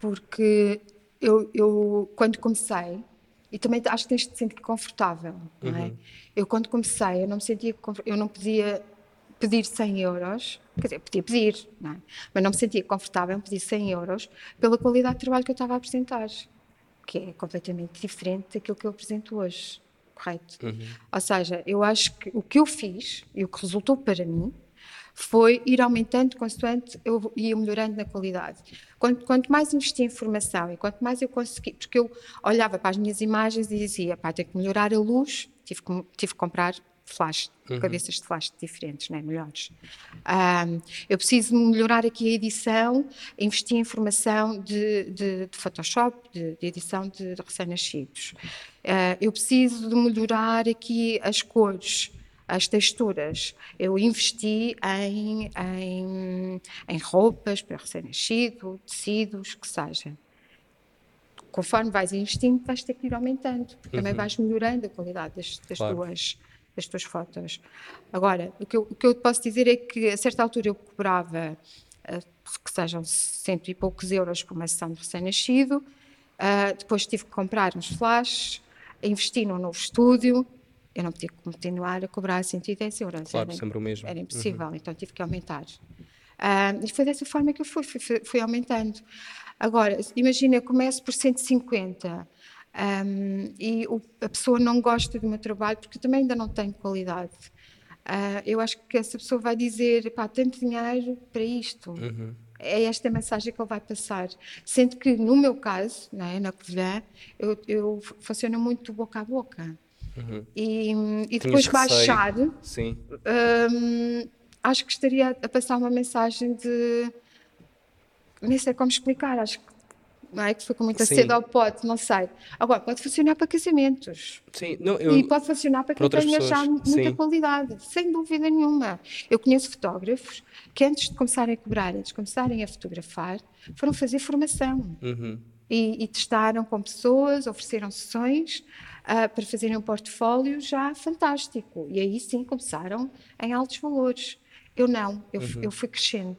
[SPEAKER 2] porque eu, eu quando comecei e também acho que tens de te sentir confortável, não é? Uhum. Eu quando comecei, eu não me sentia, eu não podia pedir 100 euros, quer dizer, podia pedir, não é? mas não me sentia confortável em pedir 100 euros pela qualidade de trabalho que eu estava a apresentar, que é completamente diferente daquilo que eu apresento hoje, correto? Uhum. Ou seja, eu acho que o que eu fiz e o que resultou para mim foi ir aumentando consoante eu ia melhorando na qualidade. Quanto, quanto, mais investi em formação e quanto mais eu consegui, porque eu olhava para as minhas imagens e dizia, pá, tenho que melhorar a luz, tive que, tive que comprar flash, uhum. cabeças de flash diferentes, né, melhores. Um, eu preciso melhorar aqui a edição, investir em formação de, de, de Photoshop, de, de, edição de, recém-nascidos. Uh, eu preciso de melhorar aqui as cores, as texturas. Eu investi em, em, em roupas para recém-nascido, tecidos, que seja. Conforme vais investindo, vais ter que ir aumentando, porque uhum. também vais melhorando a qualidade das, das claro. tuas das tuas fotos. Agora, o que, eu, o que eu posso dizer é que a certa altura eu cobrava uh, que sejam cento e poucos euros por uma sessão de recém-nascido, uh, depois tive que comprar uns flashes, investi num novo estúdio, eu não podia continuar a cobrar 110 euros.
[SPEAKER 1] Claro,
[SPEAKER 2] era,
[SPEAKER 1] sempre o mesmo.
[SPEAKER 2] Era impossível, então tive que aumentar. Uh, e foi dessa forma que eu fui, fui, fui aumentando. Agora, imagina, eu começo por 150 um, e o, a pessoa não gosta do meu trabalho porque também ainda não tenho qualidade. Uh, eu acho que essa pessoa vai dizer, pá, tanto dinheiro para isto.
[SPEAKER 1] Uhum.
[SPEAKER 2] É esta a mensagem que ele vai passar. Sendo que, no meu caso, né, na Covilhã, eu, eu funciono muito boca a boca.
[SPEAKER 1] Uhum.
[SPEAKER 2] E, e depois baixar,
[SPEAKER 1] Sim.
[SPEAKER 2] Um, acho que estaria a passar uma mensagem de. Nem sei como explicar, acho que não é? Que foi com muita sede ao pote, não sei. Agora, pode funcionar para casamentos.
[SPEAKER 1] Sim, não, eu,
[SPEAKER 2] e pode funcionar para quem tenha já muita sim. qualidade, sem dúvida nenhuma. Eu conheço fotógrafos que antes de começarem a cobrar, antes de começarem a fotografar, foram fazer formação.
[SPEAKER 1] Uhum.
[SPEAKER 2] E, e, testaram com pessoas, ofereceram sessões uh, para fazerem um portfólio já fantástico. E aí sim começaram em altos valores. Eu não, eu, uhum. eu fui crescendo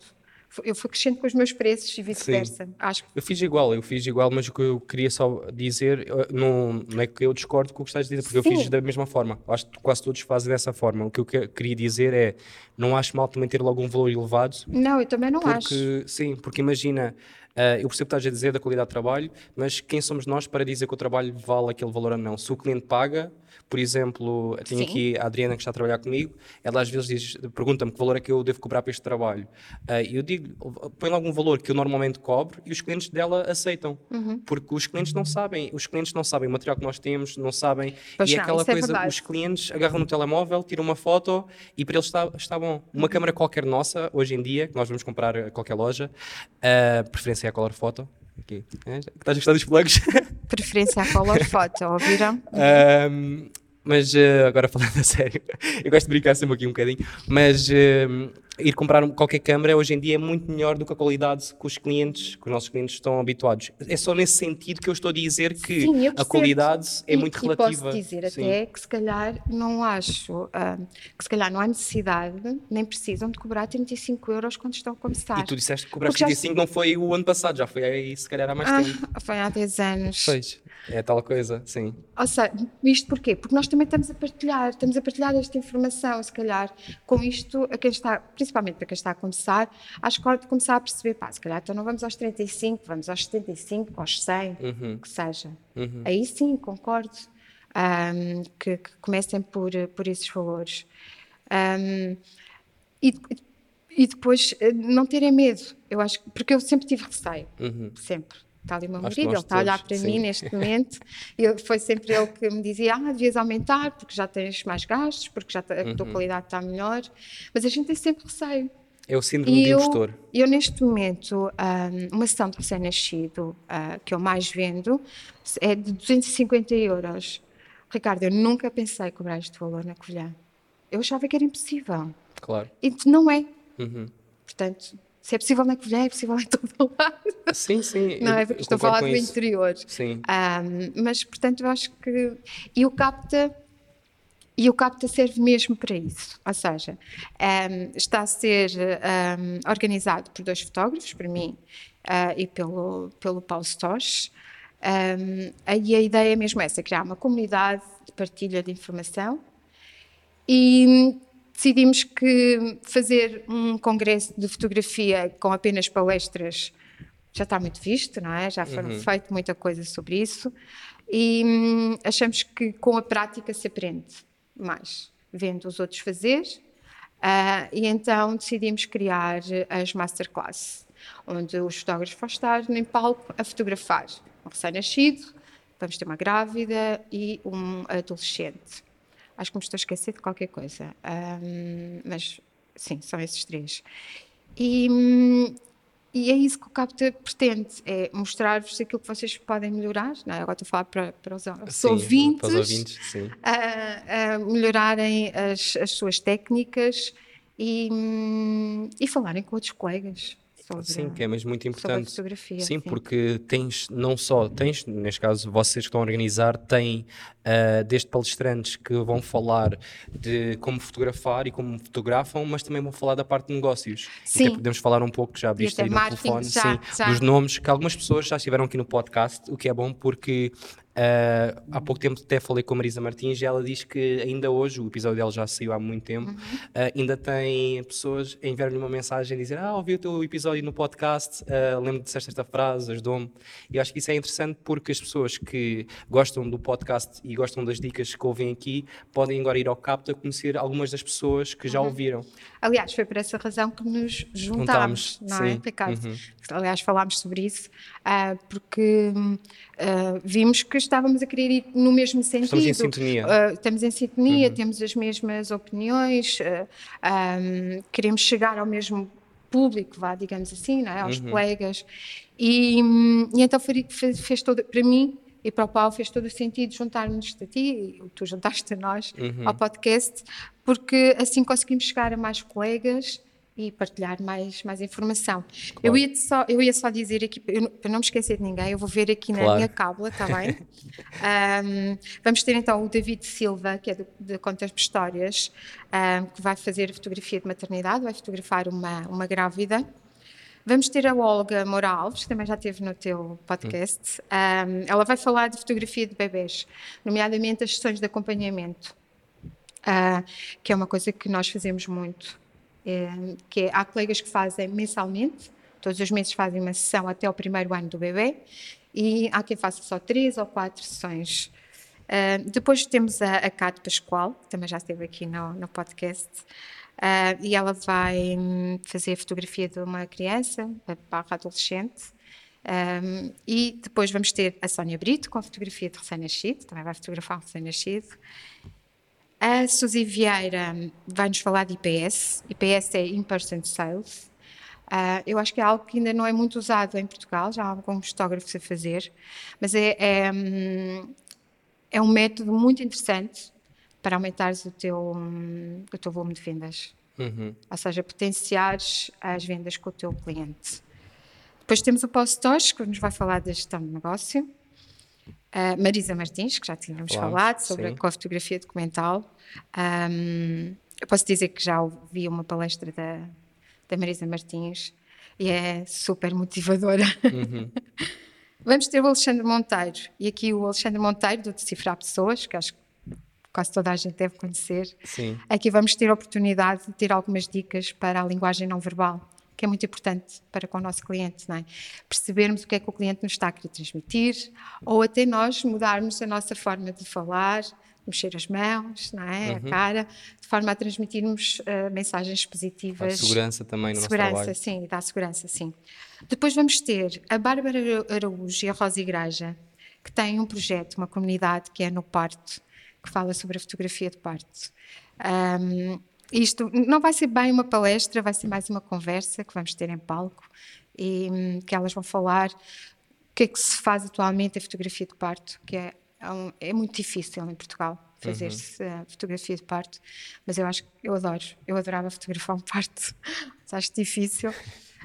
[SPEAKER 2] eu fui crescendo com os meus preços e vice-versa. Acho
[SPEAKER 1] Eu fiz igual, eu fiz igual, mas o que eu queria só dizer não, não é que eu discordo com o que estás a dizer, porque Sim. eu fiz da mesma forma. Acho que quase todos fazem dessa forma. O que eu queria dizer é não acho mal também ter logo um valor elevado.
[SPEAKER 2] Não, eu também não
[SPEAKER 1] porque,
[SPEAKER 2] acho.
[SPEAKER 1] Sim, porque imagina, Uh, eu percebo que estás a dizer da qualidade de trabalho, mas quem somos nós para dizer que o trabalho vale aquele valor ou não? Se o cliente paga, por exemplo, tenho Sim. aqui a Adriana que está a trabalhar comigo, ela às vezes pergunta-me que valor é que eu devo cobrar para este trabalho. Uh, eu digo, põe algum valor que eu normalmente cobro e os clientes dela aceitam,
[SPEAKER 2] uhum.
[SPEAKER 1] porque os clientes não sabem, os clientes não sabem o material que nós temos, não sabem, pois e é não, aquela é coisa, é os clientes agarram no telemóvel, tiram uma foto e para eles está, está bom. Uma uhum. câmera qualquer nossa, hoje em dia, que nós vamos comprar a qualquer loja, uh, preferência é a color photo. Aqui. É, estás a gostar dos plugs?
[SPEAKER 2] Preferência a color photo, ouviram?
[SPEAKER 1] Um, mas uh, agora falando a sério, eu gosto de brincar sempre aqui um bocadinho, mas uh, ir comprar qualquer câmera hoje em dia é muito melhor do que a qualidade que os clientes, que os nossos clientes estão habituados. É só nesse sentido que eu estou a dizer que Sim, a qualidade é
[SPEAKER 2] e,
[SPEAKER 1] muito relativa.
[SPEAKER 2] posso dizer Sim. até que se calhar não acho, uh, que se calhar não há necessidade, nem precisam de cobrar 35 euros quando estão a começar.
[SPEAKER 1] E tu disseste que cobrar 35 já... não foi o ano passado, já foi aí se calhar há mais ah, tempo.
[SPEAKER 2] Foi há 10 anos.
[SPEAKER 1] Pois. É tal coisa, sim.
[SPEAKER 2] Ou seja, isto porquê? Porque nós também estamos a partilhar, estamos a partilhar esta informação, se calhar, com isto, a quem está, principalmente para quem está a começar, acho que hora de começar a perceber, pá, se calhar então não vamos aos 35, vamos aos 75, aos 100,
[SPEAKER 1] uhum.
[SPEAKER 2] que seja.
[SPEAKER 1] Uhum.
[SPEAKER 2] Aí sim, concordo, um, que, que, comecem por, por esses valores. Um, e, e depois eh, não terem medo, eu acho, porque eu sempre tive receio,
[SPEAKER 1] uhum.
[SPEAKER 2] sempre está ali o meu marido, ele está a olhar para sim. mim neste momento, e foi sempre ele que me dizia, ah, devias aumentar, porque já tens mais gastos, porque já a tua uhum. qualidade está melhor, mas a gente tem sempre receio.
[SPEAKER 1] É o síndrome do impostor.
[SPEAKER 2] Eu, neste momento, um, uma sessão de recém-nascido uh, que eu mais vendo é de 250 euros. Ricardo, eu nunca pensei cobrar este valor na Covilhã. Eu achava que era impossível.
[SPEAKER 1] Claro.
[SPEAKER 2] E não é.
[SPEAKER 1] Uhum.
[SPEAKER 2] Portanto, se é possível na Covilhã, é possível em todo lado.
[SPEAKER 1] Sim, sim.
[SPEAKER 2] Não é? Porque estou a falar do isso. interior.
[SPEAKER 1] Sim.
[SPEAKER 2] Um, mas, portanto, eu acho que. E o CAPTA. E o CAPTA serve mesmo para isso. Ou seja, um, está a ser um, organizado por dois fotógrafos, por mim uh, e pelo, pelo Paulo Stosch. Um, e a ideia é mesmo essa: criar uma comunidade de partilha de informação. E decidimos que fazer um congresso de fotografia com apenas palestras já está muito visto, não é? Já foram uhum. feito muita coisa sobre isso e hum, achamos que com a prática se aprende mais, vendo os outros fazer. Uh, e então decidimos criar as masterclass, onde os fotógrafos vão estar em palco a fotografar um recém-nascido, vamos ter uma grávida e um adolescente. Acho que me estou a esquecer de qualquer coisa. Um, mas, sim, são esses três. E, e é isso que o CAPTA pretende, é mostrar-vos aquilo que vocês podem melhorar, não é? agora estou a falar para, para os, sim, ouvintes,
[SPEAKER 1] para os ouvintes.
[SPEAKER 2] A, a melhorarem as, as suas técnicas e, e falarem com outros colegas
[SPEAKER 1] sobre Sim, que é mesmo muito importante.
[SPEAKER 2] Fotografia,
[SPEAKER 1] sim, sim, porque tens, não só, tens, neste caso, vocês que estão a organizar, têm uh, desde palestrantes que vão falar de como fotografar e como fotografam, mas também vão falar da parte de negócios.
[SPEAKER 2] Sim.
[SPEAKER 1] podemos falar um pouco, já abriste aí no telefone,
[SPEAKER 2] já,
[SPEAKER 1] sim,
[SPEAKER 2] já.
[SPEAKER 1] dos nomes, que algumas pessoas já estiveram aqui no podcast, o que é bom porque Uh, há pouco tempo até falei com a Marisa Martins e ela diz que ainda hoje, o episódio dela já saiu há muito tempo, uhum. uh, ainda tem pessoas a enviar-lhe uma mensagem a dizer ah, ouvi o teu episódio no podcast, uh, lembro de esta frase, ajudou-me. E acho que isso é interessante porque as pessoas que gostam do podcast e gostam das dicas que ouvem aqui podem agora ir ao Capta conhecer algumas das pessoas que já uhum. ouviram.
[SPEAKER 2] Aliás, foi por essa razão que nos juntámos, não é, Ricardo? Uhum. Aliás, falámos sobre isso, uh, porque vimos que estávamos a querer ir no mesmo sentido.
[SPEAKER 1] Estamos em sintonia. Uh,
[SPEAKER 2] estamos em sintonia, uhum. temos as mesmas opiniões, um, queremos chegar ao mesmo público, vá, digamos assim, não é? aos uhum. colegas. E, e, então foi, fez, fez todo, para mim, e para o Paulo fez todo o sentido juntar-nos a ti, e tu juntaste a nós uhum. ao podcast, porque assim conseguimos chegar a mais colegas e partilhar mais, mais informação. Claro. Eu, ia só, eu ia só dizer aqui, eu, para não me esquecer de ninguém, eu vou ver aqui na minha cábula, está bem? um, vamos ter então o David Silva, que é de, de Contas de Histórias, um, que vai fazer fotografia de maternidade, vai fotografar uma, uma grávida. Vamos ter a Olga Morales, que também já esteve no teu podcast. Um, ela vai falar de fotografia de bebês, nomeadamente as sessões de acompanhamento, uh, que é uma coisa que nós fazemos muito. É, que é, há colegas que fazem mensalmente, todos os meses fazem uma sessão até o primeiro ano do bebê, e há quem faça só três ou quatro sessões. Uh, depois temos a, a Cat Pascoal, que também já esteve aqui no, no podcast. Uh, e ela vai hum, fazer a fotografia de uma criança barra adolescente. Um, e depois vamos ter a Sónia Brito com a fotografia de recém-nascido, também vai fotografar um recém-nascido. A Suzy Vieira vai nos falar de IPS. IPS é In-Person Sales. Uh, eu acho que é algo que ainda não é muito usado em Portugal, já há alguns fotógrafos a fazer, mas é, é, hum, é um método muito interessante para aumentares o teu, o teu volume de vendas. Uhum. Ou seja, potenciares as vendas com o teu cliente. Depois temos o Paulo Stosch, que nos vai falar da gestão de negócio. Marisa Martins, que já tínhamos claro, falado, sobre sim. a fotografia documental. Um, eu posso dizer que já ouvi uma palestra da, da Marisa Martins e é super motivadora. Uhum. Vamos ter o Alexandre Monteiro. E aqui o Alexandre Monteiro, do Decifrar Pessoas, que acho que quase toda a gente deve conhecer. Sim. Aqui vamos ter a oportunidade de ter algumas dicas para a linguagem não verbal, que é muito importante para com o nosso cliente, não é? Percebermos o que é que o cliente nos está a querer transmitir, ou até nós mudarmos a nossa forma de falar, mexer as mãos, não é? Uhum. A cara, de forma a transmitirmos uh, mensagens positivas.
[SPEAKER 1] A segurança também no
[SPEAKER 2] segurança,
[SPEAKER 1] nosso trabalho.
[SPEAKER 2] Sim, dá segurança, sim. Depois vamos ter a Bárbara Araújo e a Rosa Igreja, que têm um projeto, uma comunidade que é no Parto, que fala sobre a fotografia de parto. Um, isto não vai ser bem uma palestra, vai ser mais uma conversa que vamos ter em palco e um, que elas vão falar o que é que se faz atualmente a fotografia de parto, que é, é, é muito difícil em Portugal fazer-se uhum. fotografia de parto, mas eu acho que eu adoro, eu adorava fotografar um parto, mas acho difícil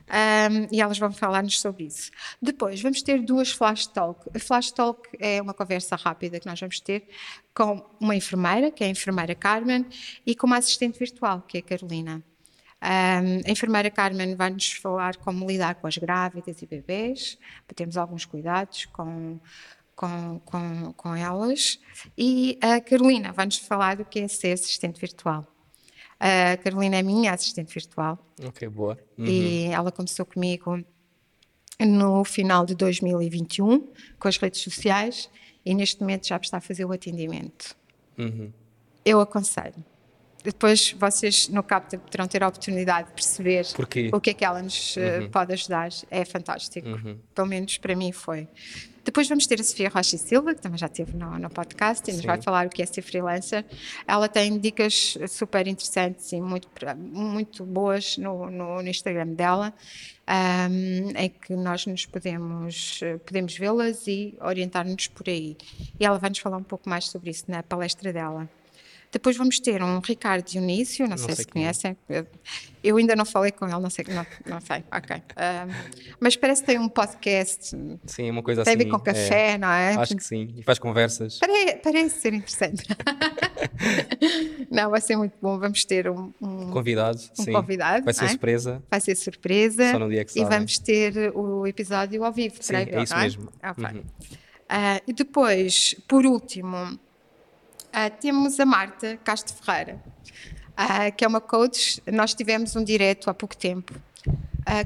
[SPEAKER 2] um, e elas vão falar-nos sobre isso. Depois, vamos ter duas flash talk. A flash talk é uma conversa rápida que nós vamos ter com uma enfermeira, que é a enfermeira Carmen, e com uma assistente virtual, que é a Carolina. Um, a enfermeira Carmen vai-nos falar como lidar com as grávidas e bebês, para termos alguns cuidados com, com, com, com elas. E a Carolina vai-nos falar do que é ser assistente virtual. A Carolina é minha assistente virtual.
[SPEAKER 1] Ok, boa.
[SPEAKER 2] Uhum. E ela começou comigo no final de 2021 com as redes sociais e neste momento já está a fazer o atendimento. Uhum. Eu aconselho. Depois vocês no CAPTA poderão ter a oportunidade de perceber
[SPEAKER 1] Porquê?
[SPEAKER 2] o que é que ela nos eh, uhum. pode ajudar. É fantástico. Uhum. Pelo menos para mim foi. Depois vamos ter a Sofia Rocha e Silva, que também já esteve no, no podcast e nos vai falar o que é ser freelancer. Ela tem dicas super interessantes e muito, muito boas no, no, no Instagram dela, um, em que nós nos podemos, podemos vê-las e orientar-nos por aí. E ela vai nos falar um pouco mais sobre isso na palestra dela. Depois vamos ter um Ricardo Dionísio, não, não sei, sei se é. conhecem. É. Eu ainda não falei com ele, não sei, não, não sei, ok. Uh, mas parece que tem um podcast.
[SPEAKER 1] Sim, uma coisa
[SPEAKER 2] tem
[SPEAKER 1] assim.
[SPEAKER 2] Tem com café, é, não é?
[SPEAKER 1] Acho que sim, e faz conversas.
[SPEAKER 2] Parece, parece ser interessante. não, vai ser muito bom. Vamos ter um, um
[SPEAKER 1] convidado.
[SPEAKER 2] Um
[SPEAKER 1] sim.
[SPEAKER 2] convidado.
[SPEAKER 1] Vai ser
[SPEAKER 2] é?
[SPEAKER 1] surpresa.
[SPEAKER 2] Vai ser surpresa.
[SPEAKER 1] Só no dia que
[SPEAKER 2] E vamos ter o episódio ao vivo.
[SPEAKER 1] Sim, é isso
[SPEAKER 2] é?
[SPEAKER 1] mesmo.
[SPEAKER 2] Okay.
[SPEAKER 1] Uhum.
[SPEAKER 2] Uh, e depois, por último, uh, temos a Marta Castro Ferreira, uh, que é uma coach. Nós tivemos um direto há pouco tempo.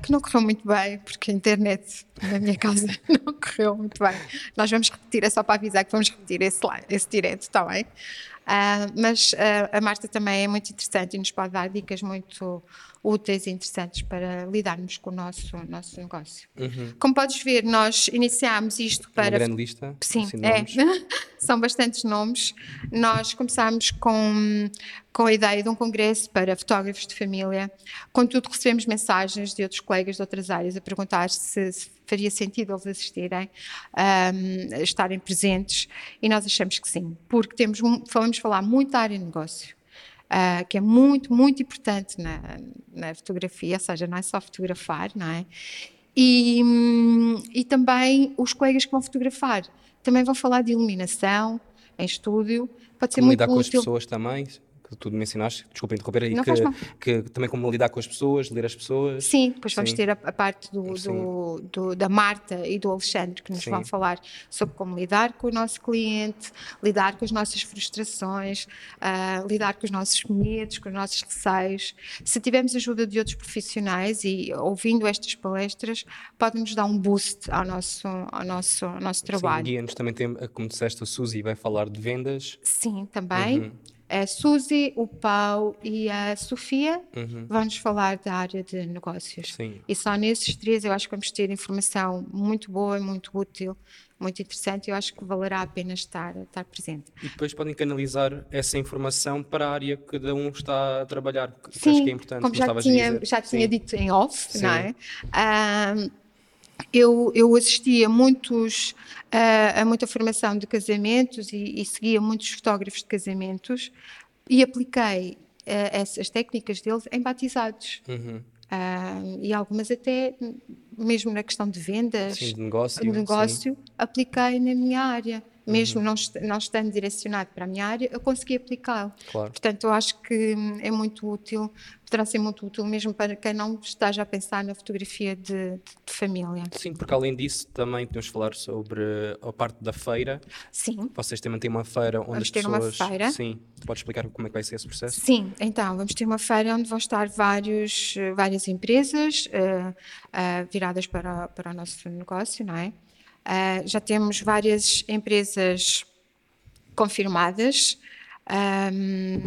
[SPEAKER 2] que não correu muito bem, porque a internet na minha casa não correu muito bem. Nós vamos repetir, é só para avisar que vamos repetir esse, esse direto, está bem? Uh, mas uh, a Marta também é muito interessante e nos pode dar dicas muito úteis e interessantes para lidarmos com o nosso, nosso negócio. Uhum. Como podes ver, nós iniciámos isto para.
[SPEAKER 1] Uma grande lista.
[SPEAKER 2] Sim, assim, é. são bastantes nomes. Nós começámos com, com a ideia de um congresso para fotógrafos de família. Contudo, recebemos mensagens de outros colegas de outras áreas a perguntar se, se faria sentido eles assistirem, um, estarem presentes, e nós achamos que sim, porque temos, vamos falar muito da área de negócio uh, que é muito, muito importante na, na fotografia, ou seja, não é só fotografar, não é? E, e também os colegas que vão fotografar também vão falar de iluminação em estúdio, pode ser
[SPEAKER 1] Como
[SPEAKER 2] muito
[SPEAKER 1] lidar
[SPEAKER 2] útil.
[SPEAKER 1] com as pessoas também, que tu mencionaste, desculpa interromper aí, que, que, também como lidar com as pessoas, ler as pessoas.
[SPEAKER 2] Sim, depois vamos ter a, a parte do, do, do, da Marta e do Alexandre que nos Sim. vão falar sobre como lidar com o nosso cliente, lidar com as nossas frustrações, uh, lidar com os nossos medos, com os nossos receios. Se tivermos ajuda de outros profissionais e ouvindo estas palestras, pode-nos dar um boost ao nosso, ao nosso, ao nosso trabalho.
[SPEAKER 1] Sim, guia-nos também tem, como disseste, a Suzy vai falar de vendas.
[SPEAKER 2] Sim, também. Uhum a Suzy, o Pau e a Sofia uhum. vão-nos falar da área de negócios. Sim. E só nesses três eu acho que vamos ter informação muito boa, muito útil, muito interessante e eu acho que valerá a pena estar, estar presente.
[SPEAKER 1] E depois podem canalizar essa informação para a área que cada um está a trabalhar, que Sim, acho que é importante.
[SPEAKER 2] Como já tinha, já tinha dito em off, Sim. não é? Um, eu, eu assistia muitos, uh, a muita formação de casamentos e, e, seguia muitos fotógrafos de casamentos e apliquei uh, essas técnicas deles em batizados. Uhum. Uh, e algumas até, mesmo na questão de vendas,
[SPEAKER 1] sim, de negócio,
[SPEAKER 2] de negócio apliquei na minha área mesmo uhum. não, não estando direcionado para a minha área, eu consegui aplicá-lo. Claro. Portanto, eu acho que é muito útil, poderá ser muito útil mesmo para quem não esteja a pensar na fotografia de, de, de família.
[SPEAKER 1] Sim, porque além disso também podemos falar sobre a parte da feira.
[SPEAKER 2] Sim.
[SPEAKER 1] Vocês também têm uma feira onde
[SPEAKER 2] vamos
[SPEAKER 1] as
[SPEAKER 2] ter
[SPEAKER 1] pessoas...
[SPEAKER 2] uma feira.
[SPEAKER 1] Sim. Pode explicar como é que vai ser esse processo?
[SPEAKER 2] Sim, então, vamos ter uma feira onde vão estar vários, várias empresas uh, uh, viradas para, para o nosso negócio, não é? Uh, já temos várias empresas confirmadas. Um,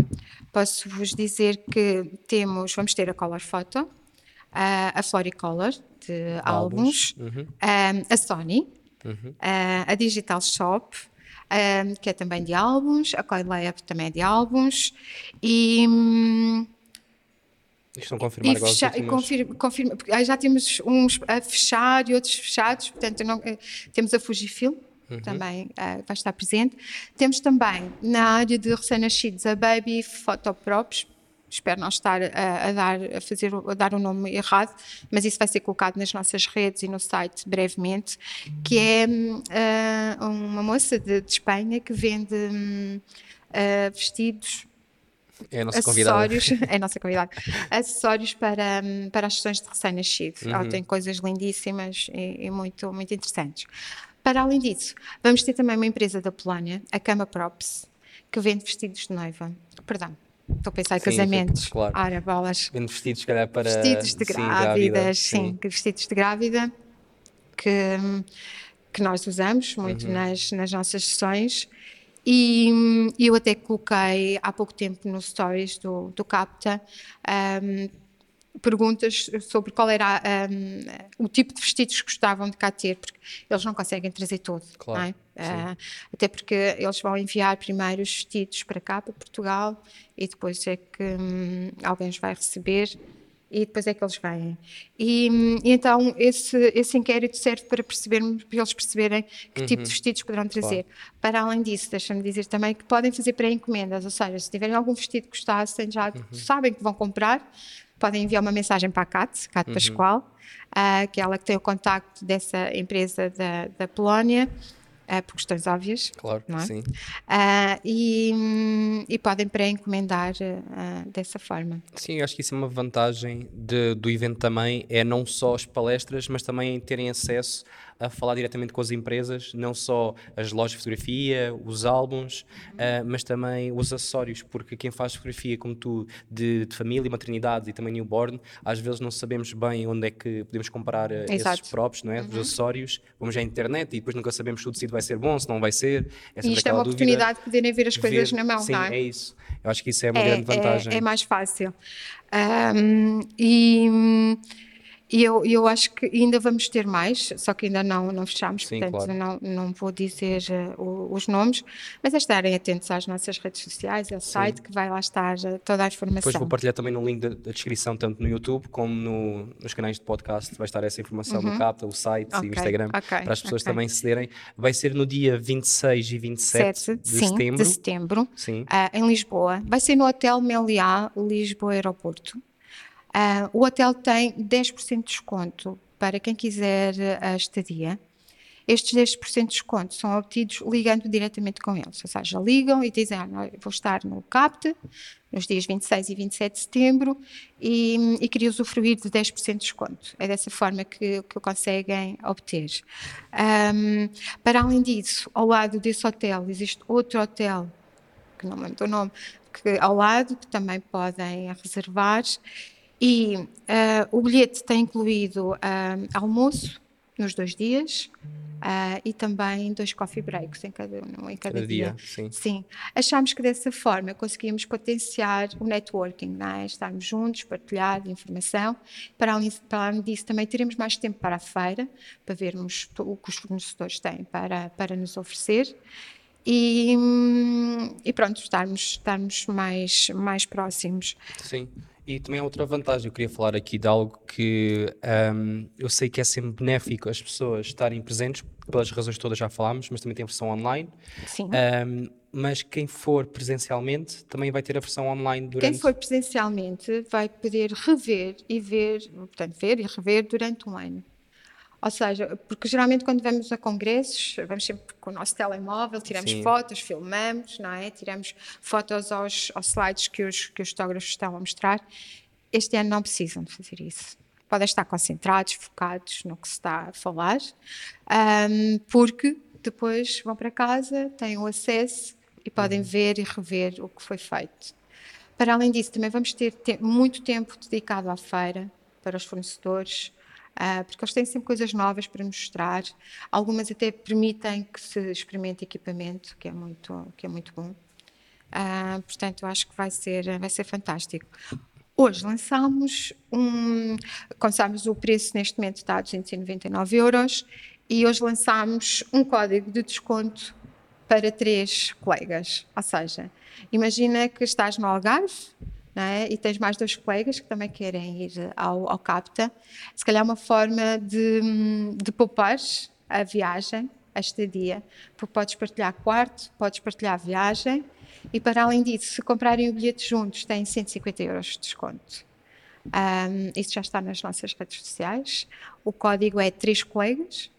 [SPEAKER 2] Posso-vos dizer que temos, vamos ter a Color Photo, uh, a Floricolor de álbuns, uhum. um, a Sony, uhum. uh, a Digital Shop, que é também de álbuns, a Coil Lab também é de álbuns e.
[SPEAKER 1] Estão a confirmar
[SPEAKER 2] e, fecha, confirma, confirma, já temos uns a fechar e outros fechados, portanto não, eh, temos a Fujifilm, uhum. também uh, vai estar presente. Temos também na área de recém-nascidos a Baby Photoprops, espero não estar a, a, dar a fazer a dar o nome errado, mas isso vai ser colocado nas nossas redes e no site brevemente, que é uh, uma moça de, de, Espanha que vende uh, vestidos
[SPEAKER 1] é a nossa acessórios,
[SPEAKER 2] convidada. é a nossa convidada. acessórios para, para as sessões de recém-nascido. Uhum. Ela tem coisas lindíssimas e, e, muito, muito interessantes. Para além disso, vamos ter também uma empresa da Polónia, a Cama Props, que vende vestidos de noiva. Perdão, estou a pensar em casamentos. Sim, claro. Ora, bolas.
[SPEAKER 1] Vestidos, calhar, para.
[SPEAKER 2] Vestidos de grávidas, sim, sim. vestidos de grávida que, que nós usamos muito uhum. nas, nas nossas sessões e eu até coloquei há pouco tempo no stories do, do Capta um, perguntas sobre qual era um, o tipo de vestidos que gostavam de cá ter, porque eles não conseguem trazer tudo, claro, é? uh, até porque eles vão enviar primeiro os vestidos para cá, para Portugal, e depois é que um, alguém os vai receber e depois é que eles vêm. E, e, então esse, esse inquérito serve para, perceber, para eles perceberem que uhum. tipo de uhum. vestidos poderão trazer. Claro. Para além disso, deixa-me dizer também que podem fazer pré-encomendas, ou seja, se tiverem algum vestido que gostassem, já uhum. sabem que vão comprar, podem enviar uma mensagem para a Cat, Cat uhum. Pascoal, uh, que é ela que tem o contacto dessa empresa da, da Polónia, uh, por questões óbvias.
[SPEAKER 1] Claro,
[SPEAKER 2] é?
[SPEAKER 1] sim.
[SPEAKER 2] Uh, e, e, podem pré-encomendar dessa forma.
[SPEAKER 1] Sim, acho que isso é uma vantagem de, do evento também, é não só as palestras, mas também terem acesso a falar diretamente com as empresas, não só as lojas de fotografia, os álbuns, uh, mas também os acessórios, porque quem faz fotografia como tu, de, de, família, maternidade e também newborn, às vezes não sabemos bem onde é que podemos comprar uh, esses próprios, não é? Uhum. Os acessórios, vamos à internet e depois nunca sabemos se o tecido vai ser bom, se não vai ser.
[SPEAKER 2] Essa e isto é uma dúvida. oportunidade de poderem ver as coisas ver, na mão,
[SPEAKER 1] sim,
[SPEAKER 2] não é?
[SPEAKER 1] é isso. Eu acho que isso é uma é, grande vantagem.
[SPEAKER 2] É, é mais fácil. Um, e e eu, eu acho que ainda vamos ter mais, só que ainda não, não fechamos, Sim, portanto claro. não, não vou dizer uh, os nomes, mas é estarem atentos às nossas redes sociais, ao Sim. site que vai lá estar uh, toda a informação.
[SPEAKER 1] Depois vou partilhar também no link da, da descrição, tanto no YouTube como no, nos canais de podcast, vai estar essa informação uhum. no CAPTA, o site okay. e o Instagram, okay. para as pessoas okay. também cederem. Vai ser no dia 26 e 27 Sete, de,
[SPEAKER 2] sim,
[SPEAKER 1] setembro.
[SPEAKER 2] de setembro, sim. Uh, em Lisboa. Vai ser no Hotel Meliá, Lisboa Aeroporto. Uh, o hotel tem 10% de desconto para quem quiser a estadia. Estes 10% de desconto são obtidos ligando diretamente com eles, ou seja, ligam e dizem: ah, vou estar no CAPT nos dias 26 e 27 de setembro e, e queria usufruir de 10% de desconto. É dessa forma que, que conseguem obter. Um, para além disso, ao lado desse hotel existe outro hotel, que não lembro o nome, que, ao lado, que também podem reservar e uh, o bilhete tem incluído uh, almoço nos dois dias uh, e também dois coffee breaks em cada, em cada, cada dia. dia.
[SPEAKER 1] Sim.
[SPEAKER 2] sim. Achámos que dessa forma conseguíamos potenciar o networking, é? estarmos juntos, partilhar informação. Para além, para além disso, também teremos mais tempo para a feira, para vermos o que os fornecedores têm para, para nos oferecer. E, e, pronto, estarmos, estarmos mais, mais próximos.
[SPEAKER 1] Sim. E também há outra vantagem, eu queria falar aqui de algo que um, eu sei que é sempre benéfico as pessoas estarem presentes, pelas razões todas já falámos, mas também tem a versão online.
[SPEAKER 2] Sim.
[SPEAKER 1] Um, mas quem for presencialmente também vai ter a versão online durante...
[SPEAKER 2] Quem for presencialmente vai poder rever e ver, portanto, ver e rever durante um ano. Ou seja, porque geralmente quando vamos a congressos, vamos sempre com o nosso telemóvel, tiramos Sim. fotos, filmamos, não é? Tiramos fotos aos, aos slides que os, que os fotógrafos estão a mostrar. Este ano não precisam de fazer isso. Podem estar concentrados, focados no que se está a falar, um, porque depois vão para casa, têm o acesso e podem uhum. ver e rever o que foi feito. Para além disso, também vamos ter te muito tempo dedicado à feira para os fornecedores, porque eles têm sempre coisas novas para mostrar. Algumas até permitem que se experimente equipamento, que é muito, que é muito bom. Uh, portanto, acho que vai ser, vai ser fantástico. Hoje lançámos um. Começámos o preço neste momento está a 299 euros e hoje lançámos um código de desconto para três colegas. Ou seja, imagina que estás no Algarve é? e tens mais dois colegas que também querem ir ao, ao CAPTA, se calhar uma forma de, de poupar a viagem, a estadia, porque podes partilhar quarto, podes partilhar viagem e para além disso, se comprarem o bilhete juntos, têm 150 euros de desconto. Um, isso já está nas nossas redes sociais. O código é três colegas.